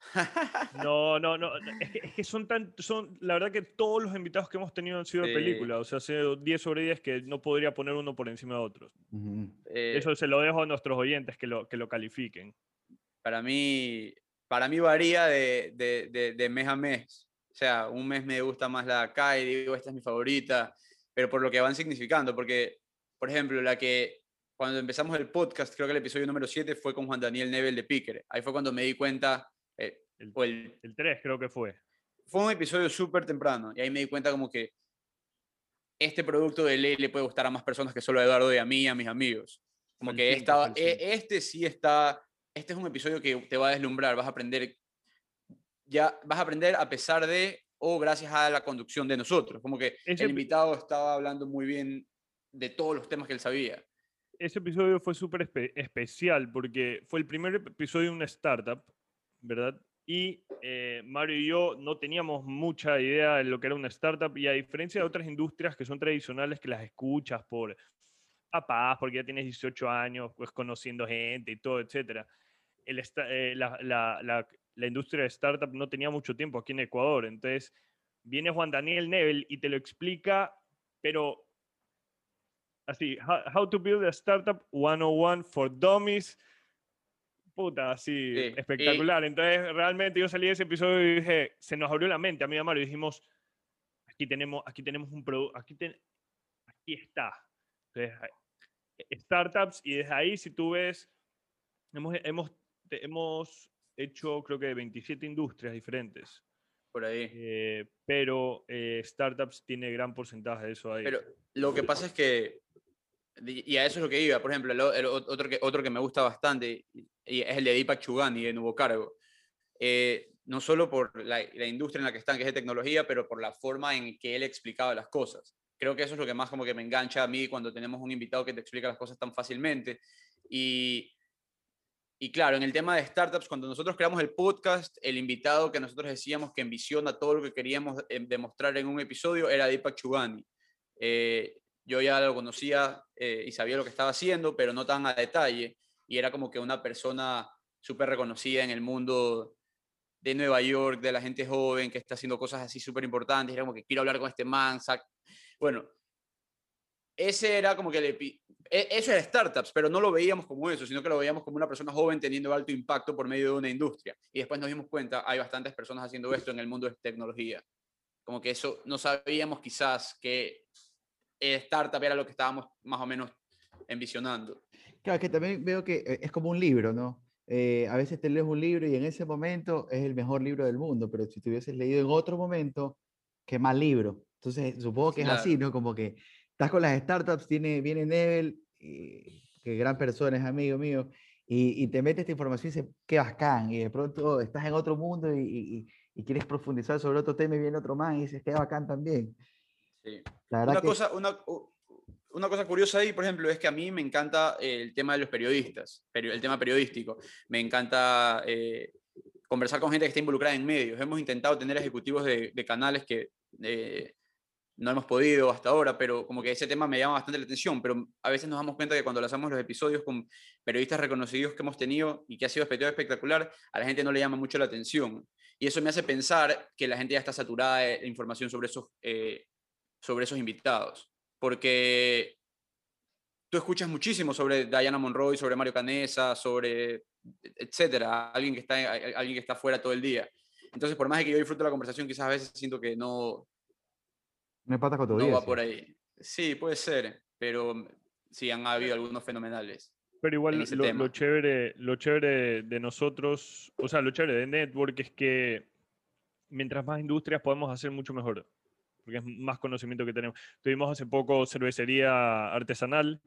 No, no, no. Es que, son tan. Son, la verdad que todos los invitados que hemos tenido han sido de película. O sea, sido 10 sobre 10 que no podría poner uno por encima de otros. Eh, Eso se lo dejo a nuestros oyentes que lo, que lo califiquen. Para mí, para mí varía de, de, de, mes a mes. O sea, un mes me gusta más la acá y digo, esta es mi favorita, pero por lo que van significando, porque por ejemplo, la que cuando empezamos el podcast, creo que el episodio número 7 fue con Juan Daniel Nebel de Picker. Ahí fue cuando me di cuenta. Eh, el, el, 3 creo que fue. Fue un episodio súper temprano y ahí me di cuenta como que este producto de ley le puede gustar a más personas que solo a Eduardo y a mí y a mis amigos. Como que esta, e, este sí está, este es un episodio que te va a deslumbrar, vas a aprender, ya vas a aprender a pesar de o gracias a la conducción de nosotros. Como que el invitado estaba hablando muy bien de todos los temas que él sabía. Ese episodio fue súper especial porque fue el primer episodio de una startup, ¿verdad? Y eh, Mario y yo no teníamos mucha idea de lo que era una startup y a diferencia de otras industrias que son tradicionales que las escuchas por papás, porque ya tienes 18 años, pues conociendo gente y todo, etc. El, eh, la, la, industria de startup no tenía mucho tiempo aquí en Ecuador. Entonces viene Juan Daniel Nebel y te lo explica, pero así, How to Build a Startup 101 for Dummies. Puta, así, espectacular. Entonces, realmente yo salí de ese episodio y dije, se nos abrió la mente a mí y a Mario y dijimos, aquí tenemos, aquí tenemos un producto, aquí, aquí está. Entonces, startups y desde ahí, si tú ves, hemos, hemos, hemos hecho creo que 27 industrias diferentes. Por ahí. Eh, pero eh, startups tiene gran porcentaje de eso ahí. Pero lo que pasa es que, y a eso es lo que iba, por ejemplo, el, otro, que, otro que me gusta bastante y es el de Deepak Chugani de Nuevo Cargo. Eh, no solo por la, la, industria en la que están, que es de tecnología, pero por la forma en que él explicaba las cosas. Creo que eso es lo que más como que me engancha a mí cuando tenemos un invitado que te explica las cosas tan fácilmente. Y y claro, en el tema de startups, cuando nosotros creamos el podcast, el invitado que nosotros decíamos que envisiona todo lo que queríamos eh, demostrar en un episodio era Deepak Chugani. Eh, yo ya lo conocía eh, y sabía lo que estaba haciendo, pero no tan a detalle. Y era como que una persona súper reconocida en el mundo de Nueva York, de la gente joven que está haciendo cosas así súper importantes. Era como que quiero hablar con este man. Bueno, ese era como que le, e, eso era startups, pero no lo veíamos como eso, sino que lo veíamos como una persona joven teniendo alto impacto por medio de una industria. Y después nos dimos cuenta, hay bastantes personas haciendo esto en el mundo de tecnología. Como que eso no sabíamos quizás que startup era lo que estábamos más o menos envisionando. Claro, que también veo que eh, es como un libro, ¿no? Eh, a veces te lees un libro y en ese momento es el mejor libro del mundo, pero si te hubieses leído en otro momento, qué mal libro. Entonces, supongo que es así, ¿no? Como que estás con las startups, tiene, viene Nebel, y, que gran persona, es amigo mío, y, te mete esta información y dices, qué bacán, y de pronto estás en otro mundo y, quieres profundizar sobre otro tema y viene otro más y dices, qué bacán también. Sí. una, cosa, una, una cosa curiosa ahí, por ejemplo, es que a mí me encanta el tema de los periodistas, el tema periodístico. Me encanta eh, conversar con gente que está involucrada en medios. Hemos intentado tener ejecutivos de, canales que eh, no hemos podido hasta ahora, pero como que ese tema me llama bastante la atención, pero a veces nos damos cuenta que cuando lanzamos los episodios con periodistas reconocidos que hemos tenido y que ha sido espectacular, a la gente no le llama mucho la atención. Y eso me hace pensar que la gente ya está saturada de información sobre esos, eh, sobre esos invitados, porque tú escuchas muchísimo sobre Diana Monroy, sobre Mario Canesa, sobre etcétera, alguien que está, alguien que está fuera todo el día. Entonces, por más que yo disfruto la conversación, quizás a veces siento que no, no pata con No va por ahí. Sí, puede ser, pero sí han habido algunos fenomenales. Pero igual lo, chévere, lo chévere de nosotros, o sea, lo chévere de Network es que mientras más industrias podemos hacer mucho mejor, porque es más conocimiento que tenemos. Tuvimos hace poco cervecería artesanal.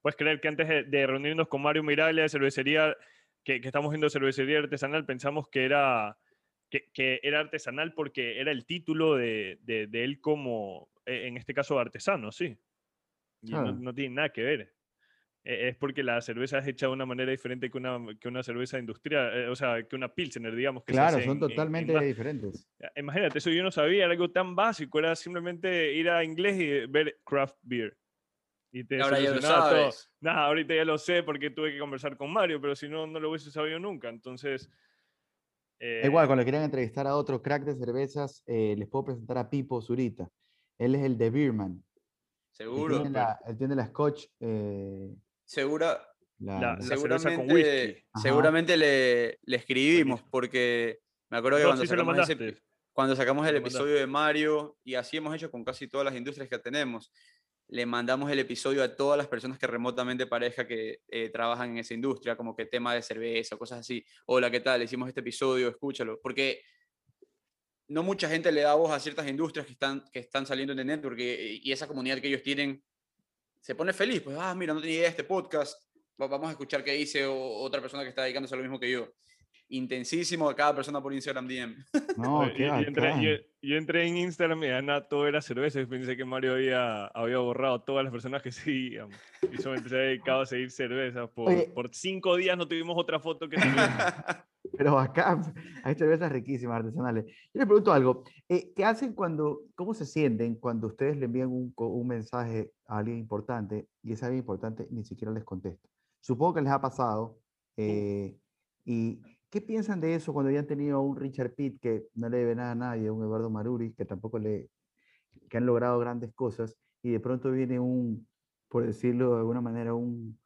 Puedes creer que antes de, reunirnos con Mario Miraglia de cervecería, que, que estamos viendo cervecería artesanal, pensamos que era que, era artesanal porque era el título de, de, él como, e, en este caso, artesano, sí. Ah. no, tiene nada que ver. E, es porque la cerveza es hecha de una manera diferente que una, que una cerveza industrial, eh, o sea, que una Pilsener, digamos. Que claro, son totalmente diferentes. Imagínate, eso yo no sabía, era algo tan básico, era simplemente ir a inglés y ver craft beer. Y te Ahora ya lo sabes. Nada, ahorita ya lo sé porque tuve que conversar con Mario, pero si no, no lo hubiese sabido nunca. Entonces, Igual, cuando quieran entrevistar a otro crack de cervezas, eh, les puedo presentar a Pipo Zurita. Él es el de Beerman. Seguro. Él tiene la, él tiene la Scotch. Eh, Segura, seguramente, seguramente le, le, escribimos porque me acuerdo que cuando, sacamos cuando, sacamos el episodio de Mario y así hemos hecho con casi todas las industrias que tenemos, le mandamos el episodio a todas las personas que remotamente parezca que eh, trabajan en esa industria, como que tema de cerveza, cosas así. Hola, ¿qué tal? Hicimos este episodio, escúchalo. Porque no mucha gente le da voz a ciertas industrias que están, que están saliendo en el network y, y esa comunidad que ellos tienen se pone feliz. Pues, ah, mira, no tenía idea de este podcast. Vamos a escuchar qué dice otra persona que está dedicándose a lo mismo que yo intensísimo a cada persona por Instagram DM. No, qué yo, entré, yo, entré, en Instagram y nada, todo era cerveza. Y pensé que Mario había, había borrado todas las personas que seguíamos. Y yo me empecé a dedicar a seguir cerveza. Por, por cinco días no tuvimos otra foto que Pero acá hay cervezas riquísimas, artesanales. Yo les pregunto algo. Eh, ¿Qué hacen cuando, cómo se sienten cuando ustedes le envían un, un mensaje a alguien importante y ese alguien importante ni siquiera les contesta? Supongo que les ha pasado. Eh, y ¿Qué piensan de eso cuando ya han tenido a un Richard Pitt que no le debe nada a nadie, a un Eduardo Maruri que tampoco le, que han logrado grandes cosas y de pronto viene un, por decirlo de alguna manera, un,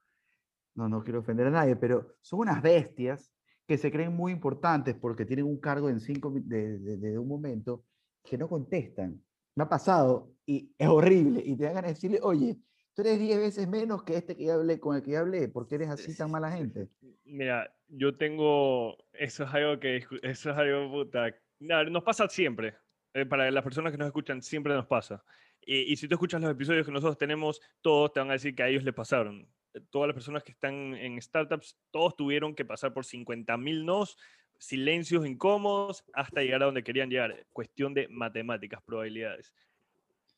no, no quiero ofender a nadie, pero son unas bestias que se creen muy importantes porque tienen un cargo en cinco de, de, un momento que no contestan. Me ha pasado y es horrible y te dan ganas de decirle, oye, tú eres 10 veces menos que este que ya hablé, con el que ya hablé, porque eres así tan mala gente. Mira, yo tengo, eso es algo que, eso es algo puta, no, nos pasa siempre, eh, para las personas que nos escuchan, siempre nos pasa. Y, y si tú escuchas los episodios que nosotros tenemos, todos te van a decir que a ellos les pasaron. Todas las personas que están en startups, todos tuvieron que pasar por 50.000 nos, silencios incómodos, hasta llegar a donde querían llegar. Cuestión de matemáticas, probabilidades.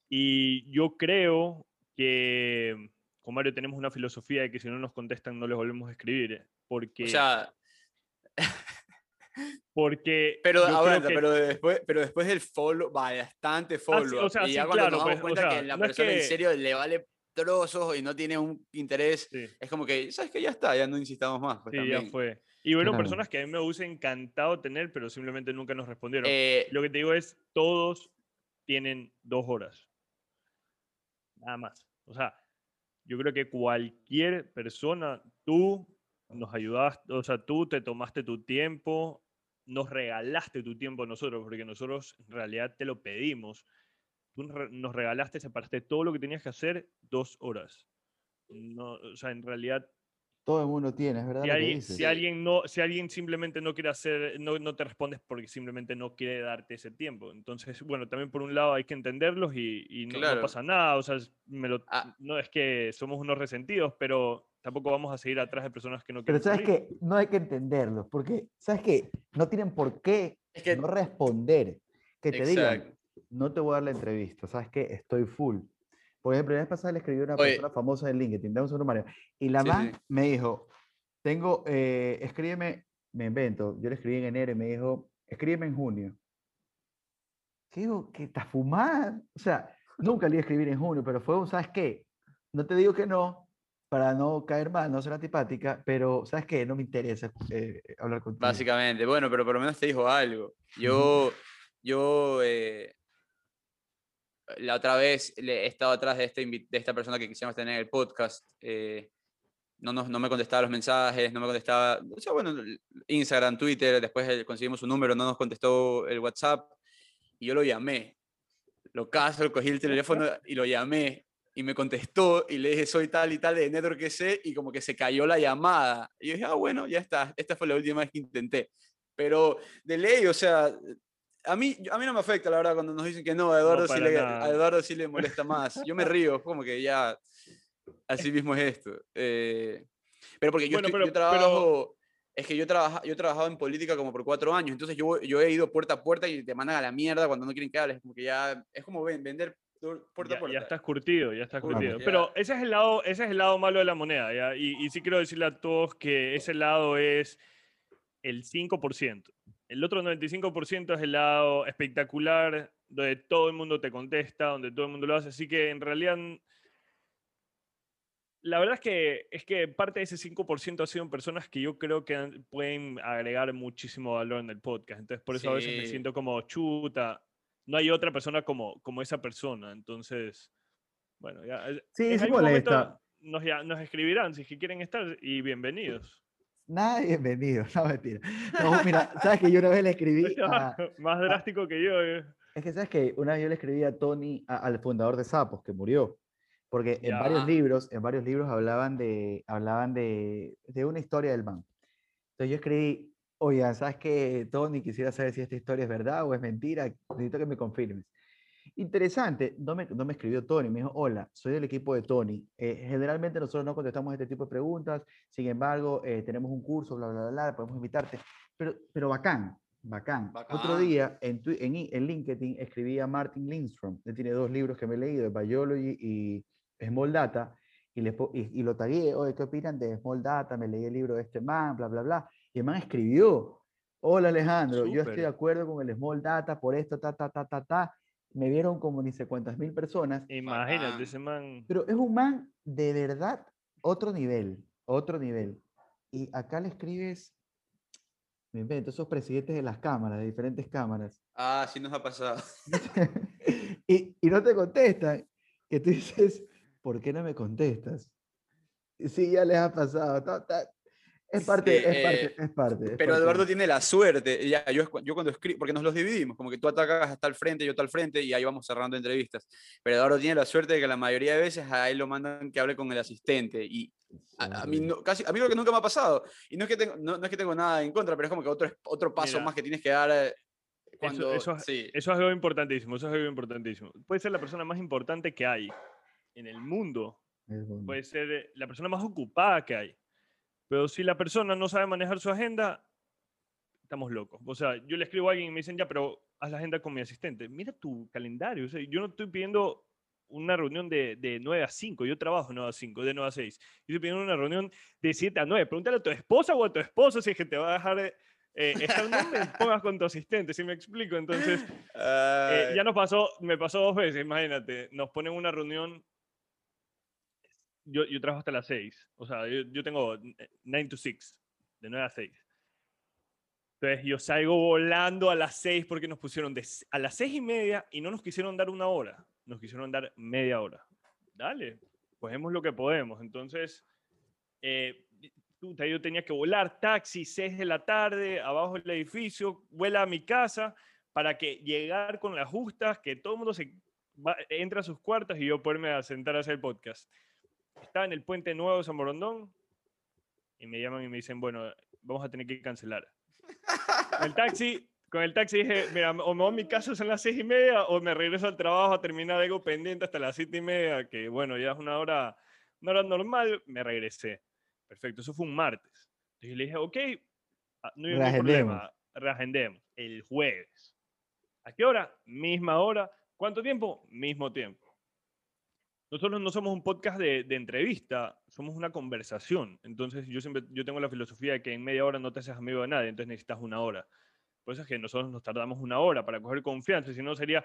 Y yo creo que con Mario tenemos una filosofía de que si no nos contestan no les volvemos a escribir. eh, Porque, O sea, porque pero aguanta, que- pero después, pero después del follow, bastante follow. o sea, y ya sí, cuando claro, nos damos pues, o cuenta sea, que la no es persona en serio le vale trozos y no tiene un interés, sí. es como que, ¿sabes que Ya está, ya no insistamos más. pues, Sí, también. ya fue. Y bueno, Claro. personas que a mí me hubiese encantado tener, pero simplemente nunca nos respondieron. Eh, Lo que te digo es, todos tienen dos horas. Nada más. O sea, yo creo que cualquier persona, tú nos ayudaste, o sea, tú te tomaste tu tiempo, nos regalaste tu tiempo a nosotros, porque nosotros en realidad te lo pedimos. Tú nos re- nos regalaste, separaste todo lo que tenías que hacer dos horas. No, o sea, en realidad Todo el mundo tiene, es verdad si lo que alguien, dices. si alguien no, si alguien simplemente no quiere hacer, no, no te respondes porque simplemente no quiere darte ese tiempo. Entonces, bueno, también por un lado hay que entenderlos y, y no, no Claro. pasa nada. O sea, me lo- Ah. no es que somos unos resentidos, pero tampoco vamos a seguir atrás de personas que no Pero quieren. sabes salir. que no hay que entenderlos, porque, ¿sabes qué? No tienen por qué es que, no responder. Que te digan, exacto. no te voy a dar la entrevista, ¿sabes qué? Estoy full. Por ejemplo, la vez pasada le escribí a una Oye. persona famosa en LinkedIn, dame un segundo, Mario, y la Sí, man sí. me dijo, tengo, eh, escríbeme, me invento, yo le escribí en enero y me dijo, escríbeme en junio. ¿Qué digo? ¿Qué está fumada? O sea, nunca le iba a escribir en junio, pero fue un, ¿sabes qué? No te digo que no, para no caer mal, no ser antipática, pero ¿sabes qué? No me interesa eh, hablar contigo. Básicamente, bueno, pero por lo menos te dijo algo. Yo, yo eh, la otra vez he estado atrás de, este, de esta persona que quisiéramos tener en el podcast. eh, no, nos- no me contestaba los mensajes, no me contestaba, o sea, bueno, Instagram, Twitter, después conseguimos su número, no nos contestó el WhatsApp y yo lo llamé. Lo caso, cogí el teléfono y lo llamé y me contestó y le dije soy tal y tal de Network que sé y como que se cayó la llamada. Y yo dije, ah, bueno, ya está, esta fue la última vez que intenté. Pero de ley, o sea, a mí, a mí no me afecta, la verdad, cuando nos dicen que no, a Eduardo, sí, para le, a Eduardo sí le molesta más. Yo me río, como que ya, así mismo es esto. Eh, pero porque yo, Bueno, estoy- pero- yo trabajo, es que yo, trabaja, yo he trabajado en política como por cuatro años, entonces yo, yo he ido puerta a puerta y te mandan a la mierda cuando no quieren que hables, como que ya, es como ven- vender puerta ya, a puerta. ya estás curtido, ya estás Curtido, ya. Pero ese es el lado, ese es el lado malo de la moneda, ¿ya? Y, y sí quiero decirle a todos que ese lado es el 5%. El otro 95% es el lado espectacular, donde todo el mundo te contesta, donde todo el mundo lo hace. Así que en realidad, la verdad es que, es que parte de ese 5% ha sido personas que yo creo que pueden agregar muchísimo valor en el podcast. Entonces, por eso a veces me Sí. siento como chuta. No hay otra persona como, como esa persona. Entonces, bueno, ya. eh, Sí, en sí algún momento. Nos, ya- nos escribirán si es que quieren estar y bienvenidos. Nada, de bienvenido, no mentira. No, mira, sabes que yo una vez le escribí a, Más drástico que yo. eh. Es que sabes que una vez yo le escribí a Tony, a- al fundador de Sapos, que murió, porque en Ya. varios libros, en varios libros hablaban de, hablaban de, de una historia del man. Entonces yo escribí, oigan, ¿sabes qué, Tony? Quisiera saber si esta historia es verdad o es mentira, necesito que me confirmes. Interesante, no me, no me escribió Tony, me dijo, hola, soy del equipo de Tony. Eh, generalmente nosotros no contestamos este tipo de preguntas, sin embargo, eh, tenemos un curso, bla, bla, bla, bla, podemos invitarte. Pero, pero bacán, bacán. Otro Bacán. día en, Twi- en, en LinkedIn escribí a Martin Lindstrom, él tiene dos libros que me he leído, Biology y Small Data, y, le, y, y lo tagué, oye, ¿qué opinan de Small Data? Me leí el libro de este man, bla, bla, bla. Y el man escribió, hola Alejandro, yo estoy de acuerdo con el Small Data por esto, ta, ta, ta, ta, ta. Me vieron como ni sé cuántas mil personas, Imagínate, ese man. pero es un man de verdad otro nivel, otro nivel. Y acá le escribes, me invento, esos presidentes de las cámaras, de diferentes cámaras, Ah, sí nos ha pasado. y, y no te contestan, que tú dices, ¿por qué no me contestas? Sí, ya les ha pasado. ta, ta. Es parte, Sí, es eh, parte, es parte. es Pero parte. Eduardo tiene la suerte, ya, yo, yo cuando escribo, porque nos los dividimos, como que tú atacas hasta el frente, yo hasta el frente, y ahí vamos cerrando entrevistas. Pero Eduardo tiene la suerte de que la mayoría de veces a él lo mandan que hable con el asistente, y a, a mí, no, casi, a mí lo que nunca me ha pasado, y no es que tengo, no, no es que tengo nada en contra, pero es como que otro, otro paso Mira, más que tienes que dar eh, cuando... eso es- sí. Eso es algo importantísimo, eso es algo importantísimo. Puede ser la persona más importante que hay en el mundo, puede ser eh, la persona más ocupada que hay. Pero si la persona no sabe manejar su agenda, estamos locos. O sea, yo le escribo a alguien y me dicen, ya, pero haz la agenda con mi asistente. Mira tu calendario. O sea, yo no estoy pidiendo una reunión de, de 9 a 5, yo trabajo 9 a 5, de 9 a 6. Yo estoy pidiendo una reunión de 7 a 9. Pregúntale a tu esposa o a tu esposo si es que te va a dejar eh, eh, estar, no me pongas con tu asistente, si me explico. Entonces, eh, ya nos pasó, me pasó dos veces, imagínate, nos ponen una reunión, yo, yo trabajo hasta las 6, o sea, yo, yo tengo 9 to 6, de 9 a 6. Entonces yo salgo volando a las 6 porque nos pusieron de, a las 6 y media y no nos quisieron dar una hora, nos quisieron dar media hora. Dale, cogemos lo que podemos. Entonces, eh, yo tenía que volar taxi, 6 de la tarde, abajo del edificio, vuela a mi casa para que llegar con las justas, que todo el mundo se va- entra a sus cuartos y yo poderme sentar a hacer el podcast. Estaba en el puente nuevo de San Borondón y me llaman y me dicen, bueno, vamos a tener que cancelar. El taxi, con el taxi dije, mira, o me voy a mi casa son las seis y media o me regreso al trabajo a terminar algo pendiente hasta las siete y media, que bueno, ya es una hora, una hora normal, me regresé. Perfecto, eso fue un martes. Entonces le dije, ok, ah, no hay ningún problema, reagendemos. El jueves. ¿A qué hora? Misma hora. ¿Cuánto tiempo? Mismo tiempo. Nosotros no somos un podcast de, de entrevista, somos una conversación. Entonces yo siempre yo tengo la filosofía de que en media hora no te haces amigo de nadie, entonces necesitas una hora. Por eso es que nosotros nos tardamos una hora para coger confianza, si no sería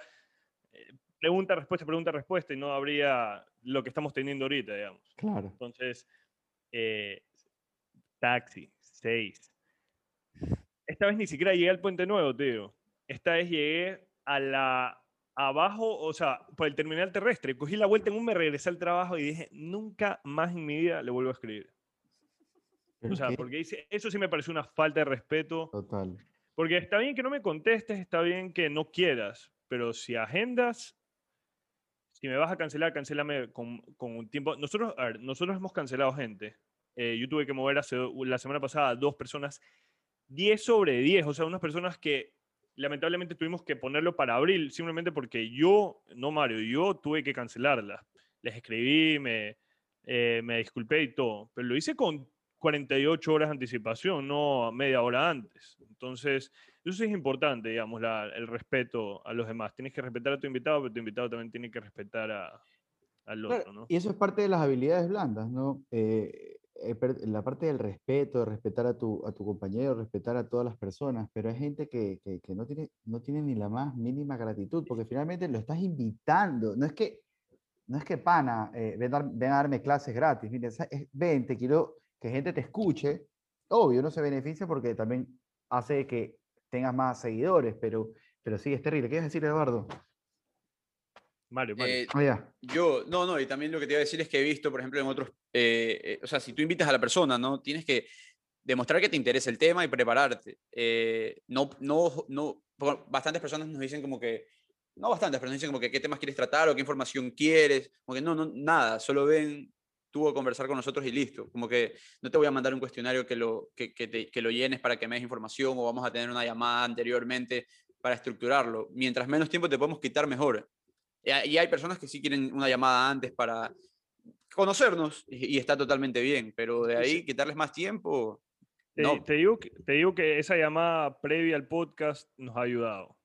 eh, pregunta, respuesta, pregunta, respuesta y no habría lo que estamos teniendo ahorita, digamos. Claro. Entonces, eh, taxi, 6. Esta vez ni siquiera llegué al Puente Nuevo, tío. Esta vez llegué a la abajo, o sea, por el terminal terrestre. Cogí la vuelta en un, me regresé al trabajo y dije, nunca más en mi vida le vuelvo a escribir. O sea, qué porque dice, eso sí me pareció una falta de respeto. Total. Porque está bien que no me contestes, está bien que no quieras, pero si agendas, si me vas a cancelar, cancélame con, con un tiempo. Nosotros, a ver, nosotros hemos cancelado gente. Eh, yo tuve que mover hace, la semana pasada a dos personas 10 sobre 10, o sea, unas personas que lamentablemente tuvimos que ponerlo para abril, simplemente porque yo, no Mario, yo tuve que cancelarlas. Les escribí, me, eh, me disculpé y todo, pero lo hice con 48 horas de anticipación, no media hora antes. Entonces, eso es importante, digamos, la- el respeto a los demás. Tienes que respetar a tu invitado, pero tu invitado también tiene que respetar a, al otro, ¿no? Y eso es parte de las habilidades blandas, ¿no? Eh, la parte del respeto, de respetar a tu, a tu compañero, respetar a todas las personas, pero hay gente que, que- que no tiene, no tiene ni la más mínima gratitud, porque finalmente lo estás invitando. No es que, no es que pana, eh, ven, dar- ven a darme clases gratis. Mira, es- ven, te quiero que gente te escuche. Obvio, no se beneficia porque también hace que tengas más seguidores, pero, pero sí, es terrible. ¿Qué ibas a decir, Eduardo? Mario, Mario. eh, Ah, ya. Yo, no, no, y también lo que te iba a decir es que he visto, por ejemplo, en otros, eh, eh, o sea, si tú invitas a la persona, ¿no? Tienes que demostrar que te interesa el tema y prepararte. Eh, no, no, no, bastantes personas nos dicen como que, no bastantes, pero nos dicen como que qué temas quieres tratar o qué información quieres, como que no, no, nada, solo ven tú a conversar con nosotros y listo. Como que no te voy a mandar un cuestionario que lo, que, que, te- que lo llenes para que me des información o vamos a tener una llamada anteriormente para estructurarlo. Mientras menos tiempo te podemos quitar, mejor. Y hay y hay personas que sí quieren una llamada antes para conocernos y, y está totalmente bien, pero de ahí quitarles más tiempo, Te, no. te digo que, te digo que esa llamada previa al podcast nos ha ayudado.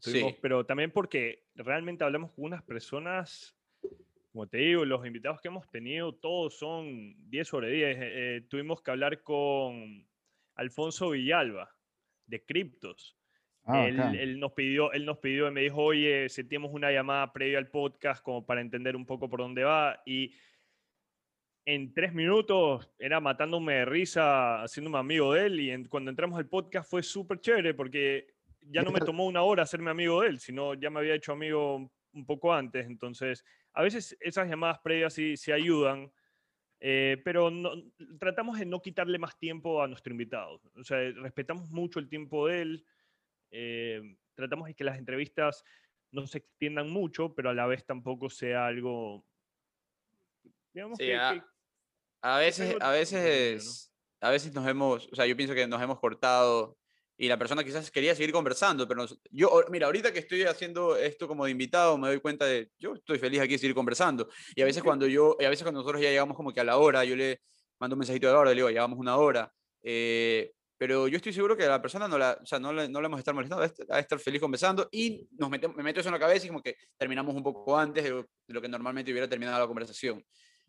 Tuvimos- Sí. Pero también porque realmente hablamos con unas personas, como te digo, los invitados que hemos tenido, todos son 10 sobre 10. Eh, eh, tuvimos que hablar con Alfonso Villalba, de Criptos. Ah, él, bacán. él nos pidió, él nos pidió y me dijo, oye, sentimos una llamada previa al podcast como para entender un poco por dónde va. Y en tres minutos era matándome de risa, haciéndome amigo de él. Y en- cuando entramos al podcast fue súper chévere porque ya no me tomó una hora hacerme amigo de él, sino ya me había hecho amigo un poco antes. Entonces, a veces esas llamadas previas sí, sí ayudan Eh, pero no, tratamos de no quitarle más tiempo a nuestro invitado. O sea, respetamos mucho el tiempo de él. Eh, tratamos de que las entrevistas no se extiendan mucho, pero a la vez tampoco sea algo... Digamos que, a, veces, a veces, a veces nos hemos, o sea, yo pienso que nos hemos cortado y la persona quizás quería seguir conversando, pero yo, mira, ahorita que estoy haciendo esto como de invitado, me doy cuenta de, yo estoy feliz aquí de seguir conversando. Y a veces cuando yo, y a veces cuando nosotros ya llegamos como que a la hora, yo le mando un mensajito de hora, le digo, llevamos una hora. Eh, pero yo estoy seguro que a la persona no la, o sea, no, no le vamos a estar molestando, a estar feliz conversando y nos me meto eso en la cabeza y como que terminamos un poco antes de lo, que normalmente hubiera terminado la conversación.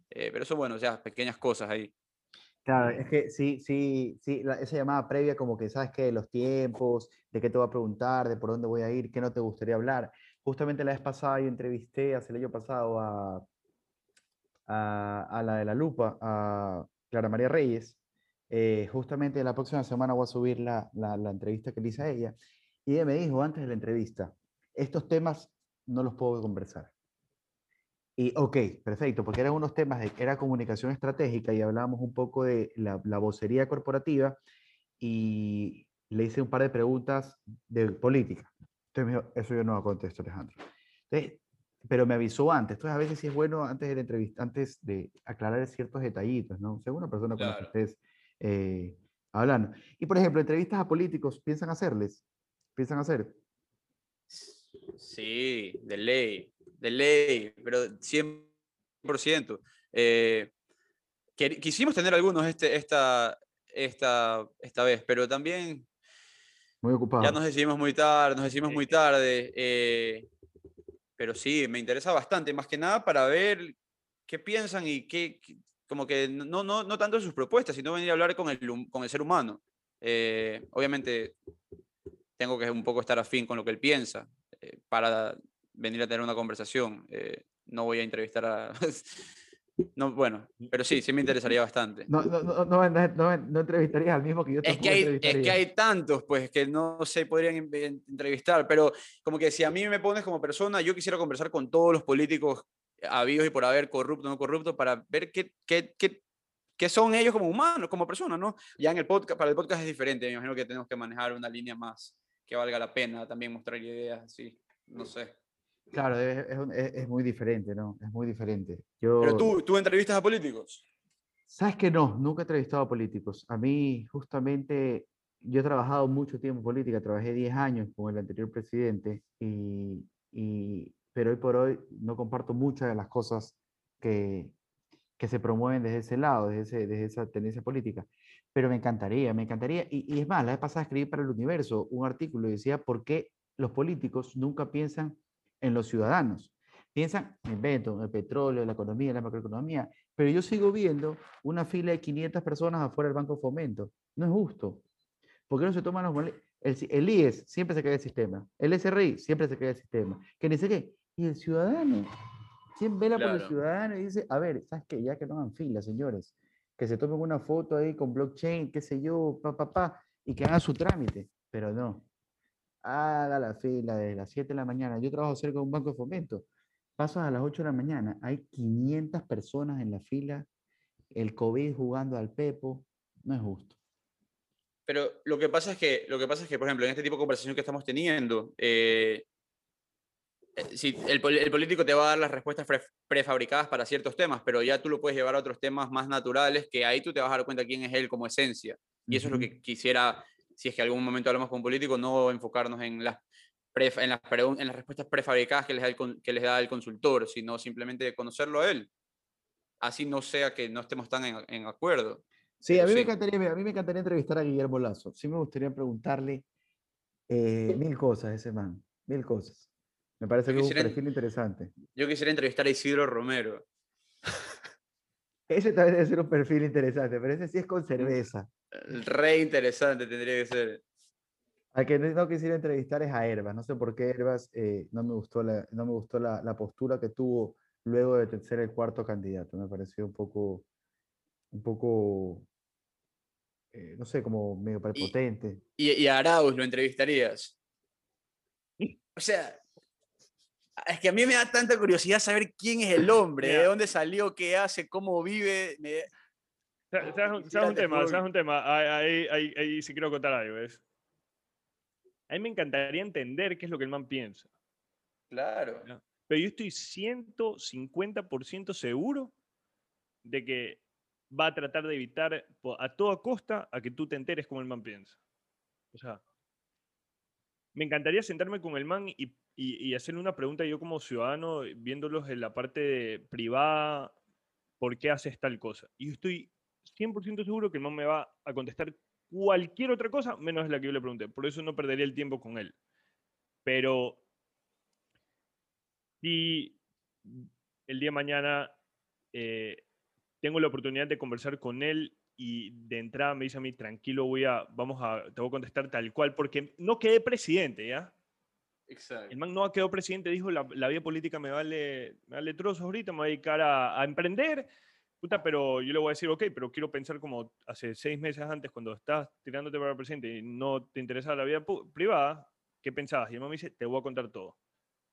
Eh, pero eso, bueno, o sea, pequeñas cosas ahí. Claro, es que sí, sí, sí, esa llamada previa como que sabes que los tiempos, de qué te voy a preguntar, de por dónde voy a ir, qué no te gustaría hablar. Justamente la vez pasada yo entrevisté hace el año pasado a, a, la de la lupa, a Clara María Reyes. Eh, justamente la próxima semana voy a subir la, la, la entrevista que le hice a ella. Y ella me dijo antes de la entrevista, estos temas no los puedo conversar. Y, ok, perfecto, porque eran unos temas de era comunicación estratégica y hablábamos un poco de la, la vocería corporativa y le hice un par de preguntas de política. Entonces me dijo, eso yo no lo contesto, Alejandro. Entonces, pero me avisó antes. Entonces, a veces sí es bueno antes de la entrevista, antes de aclarar ciertos detallitos, ¿no? Según una persona con la que estés eh, hablando. Y, por ejemplo, entrevistas a políticos, ¿piensan hacerles? ¿Piensan hacer? Sí, de ley de ley, pero 100%. Eh, quisimos tener algunos este, esta, esta, esta vez, pero también muy ocupado. Ya nos decidimos muy tarde, nos decidimos muy tarde. Eh, pero sí, me interesa bastante, más que nada para ver qué piensan y qué, como que no, no, no tanto sus propuestas, sino venir a hablar con el, con el ser humano. Eh, obviamente tengo que un poco estar afín con lo que él piensa para venir a tener una conversación. Eh, no voy a entrevistar a... no, bueno, pero sí, sí me interesaría bastante. No, no, no, no, no, no entrevistarías al mismo que yo. Es que, hay, es que hay tantos, pues, que no se podrían entrevistar, pero como que si a mí me pones como persona, yo quisiera conversar con todos los políticos habidos y por haber, corrupto o no corrupto, para ver qué, qué, qué, qué son ellos como humanos, como personas, ¿no? Ya en el podcast, para el podcast es diferente, me imagino que tenemos que manejar una línea más que valga la pena, también mostrar ideas así, no sé. Claro, es, es, es, muy diferente, ¿no? Es muy diferente. Yo, Pero tú, tú entrevistas a políticos. Sabes que no, nunca he entrevistado a políticos. A mí, justamente, yo he trabajado mucho tiempo en política, trabajé 10 años con el anterior presidente, y, y, pero hoy por hoy no comparto muchas de las cosas que, que se promueven desde ese lado, desde, ese, desde esa tendencia política. Pero me encantaría, me encantaría. Y, y es más, la vez pasada escribí para el Universo un artículo y decía por qué los políticos nunca piensan en los ciudadanos. Piensan, me invento, en el petróleo, la economía, la macroeconomía, pero yo sigo viendo una fila de 500 personas afuera del Banco Fomento. No es justo. ¿Por qué no se toman los... El, el IES siempre se cae del sistema. El SRI siempre se cae del sistema. Que ni sé qué. Y el ciudadano. ¿Quién vela por el ciudadano y dice, a ver, ¿sabes qué? Ya que no hagan fila, señores. Que se tomen una foto ahí con blockchain, qué sé yo, pa, pa, pa, y que hagan su trámite. Pero no haga la fila desde las 7 de la mañana. Yo trabajo cerca de un banco de fomento. Pasas a las 8 de la mañana, hay 500 personas en la fila, el COVID jugando al Pepo, no es justo. Pero lo que pasa es que, lo que, pasa es que por ejemplo, en este tipo de conversación que estamos teniendo, eh, eh, si el, el, político te va a dar las respuestas prefabricadas para ciertos temas, pero ya tú lo puedes llevar a otros temas más naturales que ahí tú te vas a dar cuenta quién es él como esencia. Y eso es lo que quisiera si es que algún momento hablamos con un político, no enfocarnos en las, en las, en las respuestas prefabricadas que les, da el, que les da el consultor, sino simplemente conocerlo a él. Así no sea que no estemos tan en, en acuerdo. Sí, a mí, Me encantaría, a mí me encantaría entrevistar a Guillermo Lazo. Sí me gustaría preguntarle eh, mil cosas a ese man, mil cosas. Me parece que es un perfil interesante. Yo quisiera entrevistar a Isidro Romero. ese también debe ser un perfil interesante, pero ese sí es con cerveza. Re interesante tendría que ser. Al que no quisiera entrevistar es a Herbas. No sé por qué Herbas eh, no me gustó, la, no me gustó la, la, postura que tuvo luego de ser el cuarto candidato. Me pareció un poco, un poco, eh, no sé, como medio prepotente. ¿Y, y, a Arauz lo entrevistarías? O sea, es que a mí me da tanta curiosidad saber quién es el hombre, de dónde salió, qué hace, cómo vive. ¿Sabes, un tema? ¿Sabes un tema? Ahí, ahí, ahí, sí quiero contar algo. ¿ves? A mí me encantaría entender qué es lo que el man piensa. Claro. Pero yo estoy 150% seguro de que va a tratar de evitar a toda costa a que tú te enteres cómo el man piensa. O sea, me encantaría sentarme con el man y, y, hacerle una pregunta yo como ciudadano, viéndolos en la parte privada, ¿por qué haces tal cosa? Y yo estoy 100% seguro que el man me va a contestar cualquier otra cosa menos la que yo le pregunté. Por eso no perdería el tiempo con él. Pero si el día de mañana eh, tengo la oportunidad de conversar con él y de entrada me dice a mí, tranquilo, voy a, vamos a, te voy a contestar tal cual, porque no quedé presidente, ¿ya? Exacto. El man no quedó presidente, dijo, la, la vida política me vale, me vale trozos ahorita, me voy a dedicar a, a, emprender, puta, pero yo le voy a decir, ok, pero quiero pensar como hace seis meses antes, cuando estás tirándote para presidente y no te interesa la vida privada, ¿qué pensabas? Y el man me dice, te voy a contar todo.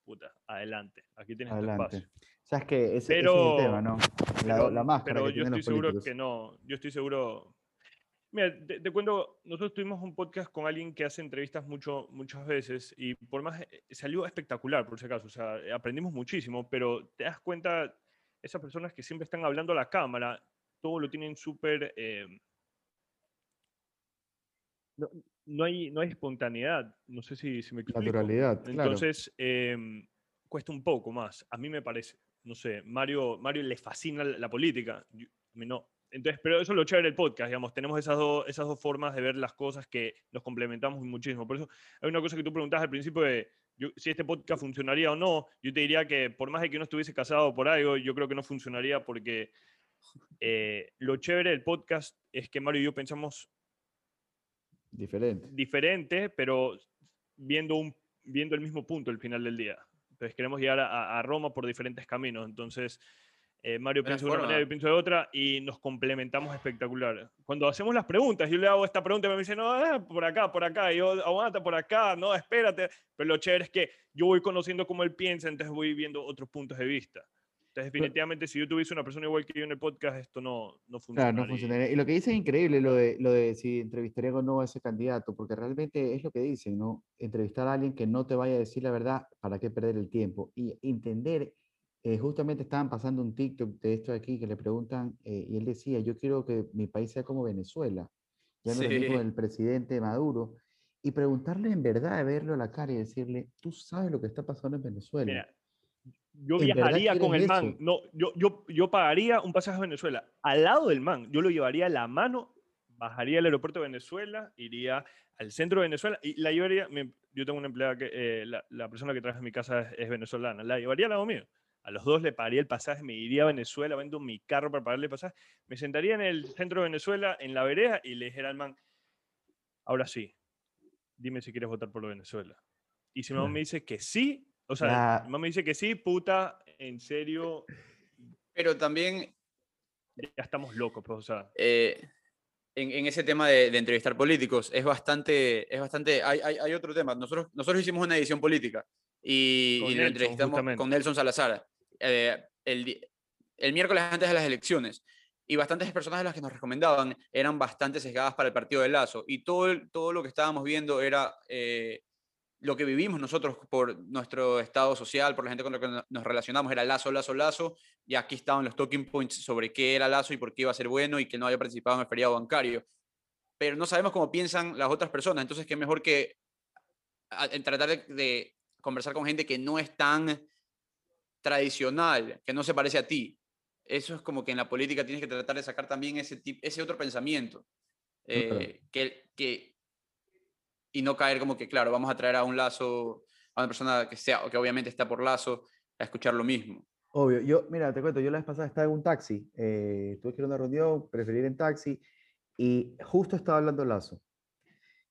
Puta, adelante, aquí tienes tu espacio. Sabes que ese, pero, es el tema, ¿no? La, pero, la máscara pero yo estoy seguro que no. Yo estoy seguro. Mira, te, cuento, nosotros tuvimos un podcast con alguien que hace entrevistas mucho, muchas veces y por más eh, salió espectacular, por si acaso. O sea, aprendimos muchísimo, pero te das cuenta, esas personas que siempre están hablando a la cámara, todo lo tienen súper. Eh, no, no, hay, no hay espontaneidad. No sé si, si me explico. Naturalidad. Entonces, eh, cuesta un poco más, a mí me parece no sé, Mario, Mario le fascina la, política, a mí no. Entonces, pero eso es lo chévere del podcast, digamos, tenemos esas, dos esas dos formas de ver las cosas que nos complementamos muchísimo. Por eso hay una cosa que tú preguntabas al principio de si este podcast funcionaría o no, yo te diría que por más de que uno estuviese casado por algo, yo creo que no funcionaría porque eh, lo chévere del podcast es que Mario y yo pensamos diferente, diferente pero viendo, un, viendo el mismo punto al final del día. Entonces queremos llegar a, Roma por diferentes caminos. Entonces, eh, Mario piensa de una manera, yo pienso de otra y nos complementamos espectacular. Cuando hacemos las preguntas, yo le hago esta pregunta y me dice, no, eh, por acá, por acá, y yo, aguanta por acá, no, espérate. Pero lo chévere es que yo voy conociendo cómo él piensa, entonces voy viendo otros puntos de vista. Entonces, definitivamente, si yo tuviese una persona igual que yo en el podcast, esto no, no funcionaría. Claro, no funcionaría. Y lo que dice es increíble, lo de, lo de si entrevistaría o no a ese candidato, porque realmente es lo que dicen, ¿no? Entrevistar a alguien que no te vaya a decir la verdad, ¿para qué perder el tiempo? Y entender, eh, justamente estaban pasando un TikTok de esto de aquí que le preguntan, eh, y él decía, yo quiero que mi país sea como Venezuela, ya no sí. con el presidente Maduro, y preguntarle en verdad, verlo a la cara y decirle, tú sabes lo que está pasando en Venezuela. Mira yo viajaría con el man. No, yo, yo, yo pagaría un pasaje a Venezuela al lado del man. Yo lo llevaría a la mano, bajaría al aeropuerto de Venezuela, iría al centro de Venezuela y la llevaría. yo tengo una empleada que eh, la, la, persona que trabaja en mi casa es, venezolana. La llevaría al lado mío. A los dos le pagaría el pasaje, me iría a Venezuela, vendo mi carro para pagarle el pasaje. Me sentaría en el centro de Venezuela, en la vereda, y le dijera al man: Ahora sí, dime si quieres votar por Venezuela. Y si el me dice que sí, o sea, mi mamá me dice que sí, puta, en serio. Pero también. Ya estamos locos, pues, o sea. Eh, en, en, ese tema de, de, entrevistar políticos, es bastante. Es bastante hay, hay, hay, otro tema. Nosotros, nosotros hicimos una edición política y, y lo entrevistamos con Nelson Salazar eh, el, el miércoles antes de las elecciones. Y bastantes personas de las que nos recomendaban eran bastante sesgadas para el partido de Lazo. Y todo, todo lo que estábamos viendo era. Eh, lo que vivimos nosotros por nuestro estado social, por la gente con la que nos relacionamos, era Lazo, Lazo, Lazo, y aquí estaban los talking points sobre qué era Lazo y por qué iba a ser bueno y que no había participado en el feriado bancario. Pero no sabemos cómo piensan las otras personas, entonces qué mejor que tratar de, de conversar con gente que no es tan tradicional, que no se parece a ti. Eso es como que en la política tienes que tratar de sacar también ese, ese otro pensamiento. Eh, que, que y no caer como que, claro, vamos a traer a un lazo, a una persona que sea, que obviamente está por lazo, a escuchar lo mismo. Obvio, yo, mira, te cuento, yo la vez pasada estaba en un taxi, eh, tuve que ir a una reunión, preferí ir en taxi, y justo estaba hablando Lazo,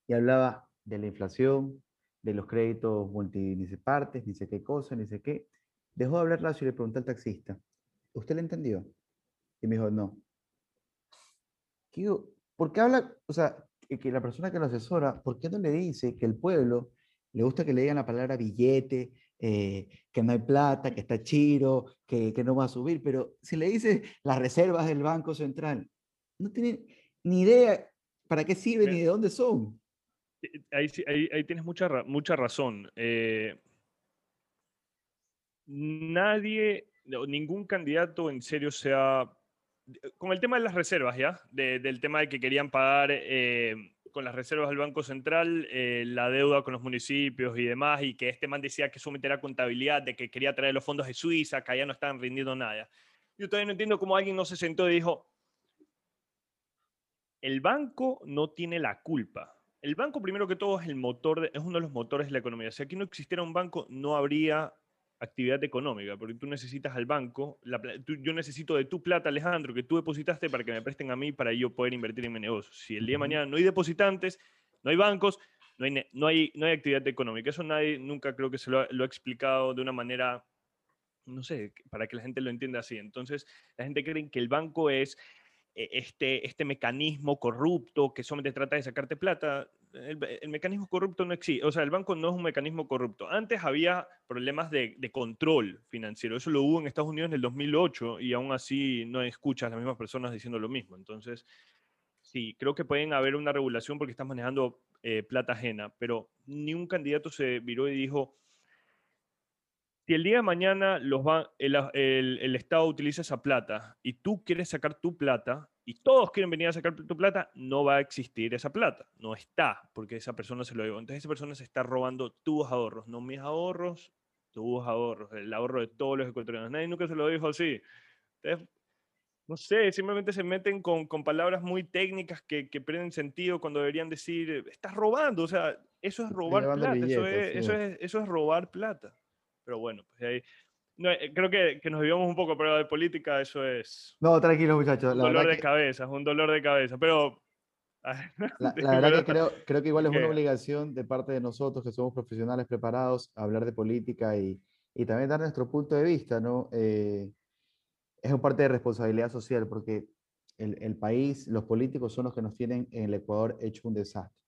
y hablaba de la inflación, de los créditos multinicepartes, ni sé qué cosa, ni sé qué. Dejó de hablar Lazo y le pregunté al taxista, ¿usted le entendió? Y me dijo, no. ¿Por qué habla? O sea, que la persona que lo asesora, ¿por qué no le dice que el pueblo le gusta que le digan la palabra billete, eh, que no hay plata, que está chiro, que, que, no va a subir, pero si le dices las reservas del Banco Central, no tienen ni idea para qué sirven ni de dónde son. Ahí, ahí, ahí tienes mucha, mucha razón. Eh, nadie, ningún candidato en serio sea... Con el tema de las reservas, ¿ya? del tema de que querían pagar eh, con las reservas del Banco Central eh, la deuda con los municipios y demás, y que este man decía que eso meterá contabilidad, de que quería traer los fondos de Suiza, que allá no estaban rindiendo nada. Yo todavía no entiendo cómo alguien no se sentó y dijo, el banco no tiene la culpa. El banco, primero que todo, es el motor, es uno de los motores de la economía. Si aquí no existiera un banco, no habría actividad económica, porque tú necesitas al banco, yo necesito de tu plata, Alejandro, que tú depositaste para que me presten a mí para yo poder invertir en mi negocio. Si el día de mañana no hay depositantes, no hay bancos, no hay, no hay, no hay actividad económica. Eso nadie nunca creo que se lo ha, lo ha explicado de una manera, no sé, para que la gente lo entienda así. Entonces, la gente cree que el banco es e, este, este mecanismo corrupto que solamente trata de sacarte plata. El, mecanismo corrupto no existe, o sea, el banco no es un mecanismo corrupto. Antes había problemas de, control financiero, eso lo hubo en Estados Unidos en el 2008 y aún así no escuchas a las mismas personas diciendo lo mismo. Entonces, sí, creo que pueden haber una regulación porque estás manejando eh, plata ajena, pero ni un candidato se viró y dijo, si el día de mañana los el, Estado utiliza esa plata y tú quieres sacar tu plata y todos quieren venir a sacar tu plata, no va a existir esa plata. No está, porque esa persona se lo dio. Entonces esa persona se está robando tus ahorros, no mis ahorros, tus ahorros, el ahorro de todos los ecuatorianos. Nadie nunca se lo dijo así. no sé, simplemente se meten con, palabras muy técnicas que, que pierden sentido cuando deberían decir, estás robando. O sea, eso es robar plata. eso, eso, es, eso es robar plata. Pero bueno, pues ahí, eh, creo que, que, nos vivimos un poco, pero de política eso es... No, tranquilo muchachos. Un dolor de cabeza, es un dolor de cabeza, pero... La, la verdad que creo, creo, que igual es una obligación de parte de nosotros que somos profesionales preparados a hablar de política y, y también dar nuestro punto de vista, ¿no? Eh, es un parte de responsabilidad social porque el, el, país, los políticos son los que nos tienen en el Ecuador hecho un desastre.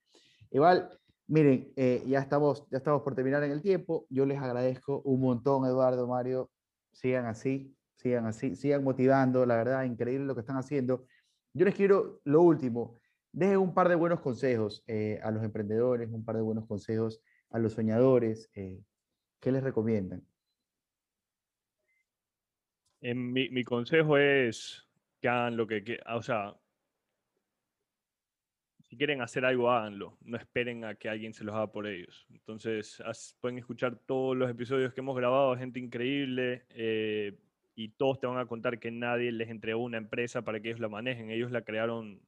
Igual, Miren, eh, ya, estamos, ya estamos por terminar en el tiempo. Yo les agradezco un montón, Eduardo, Mario. Sigan así, sigan así, sigan motivando. La verdad, increíble lo que están haciendo. Yo les quiero lo último. Dejen un par de buenos consejos eh, a los emprendedores, un par de buenos consejos a los soñadores. Eh, ¿Qué les recomiendan? Mi, mi, consejo es que hagan lo que, o sea, si quieren hacer algo, háganlo. No esperen a que alguien se los haga por ellos. Entonces, pueden escuchar todos los episodios que hemos grabado, gente increíble, eh, y todos te van a contar que nadie les entregó una empresa para que ellos la manejen. Ellos la crearon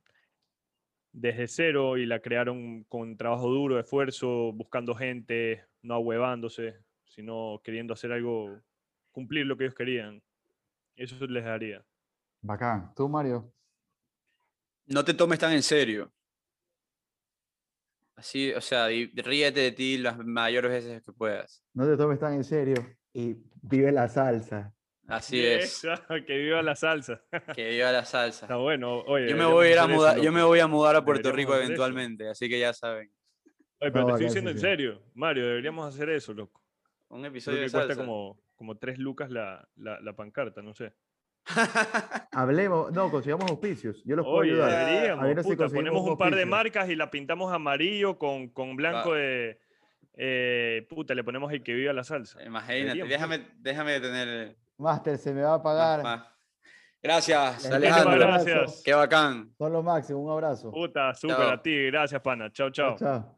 desde cero y la crearon con trabajo duro, esfuerzo, buscando gente, no ahuevándose, sino queriendo hacer algo, cumplir lo que ellos querían. Eso les daría. Bacán. ¿Tú, Mario? No te tomes tan en serio. Así, o sea, ríete de ti las mayores veces que puedas. No te tomes tan en serio y vive la salsa. Así es. que viva la salsa. Que viva la salsa. Está bueno. Oye, yo me voy a mudar, yo me voy a mudar a Puerto Rico eventualmente, así que ya saben. Oye, pero te estoy diciendo en serio, Mario, deberíamos hacer eso, loco. Un episodio de cuesta como, como tres lucas la, la, la pancarta, no sé. Hablemos, no, consigamos auspicios. Yo los puedo ayudar. Deberíamos, ponemos un, par de marcas y la pintamos amarillo con, con blanco de. Eh, puta, le ponemos el que viva la salsa. Imagínate, déjame, déjame tener. Master, se me va a pagar. Gracias, Alejandro. Gracias. Qué bacán. Son los máximos, un abrazo. Puta, súper a ti. Gracias, pana. chao. chao. chao.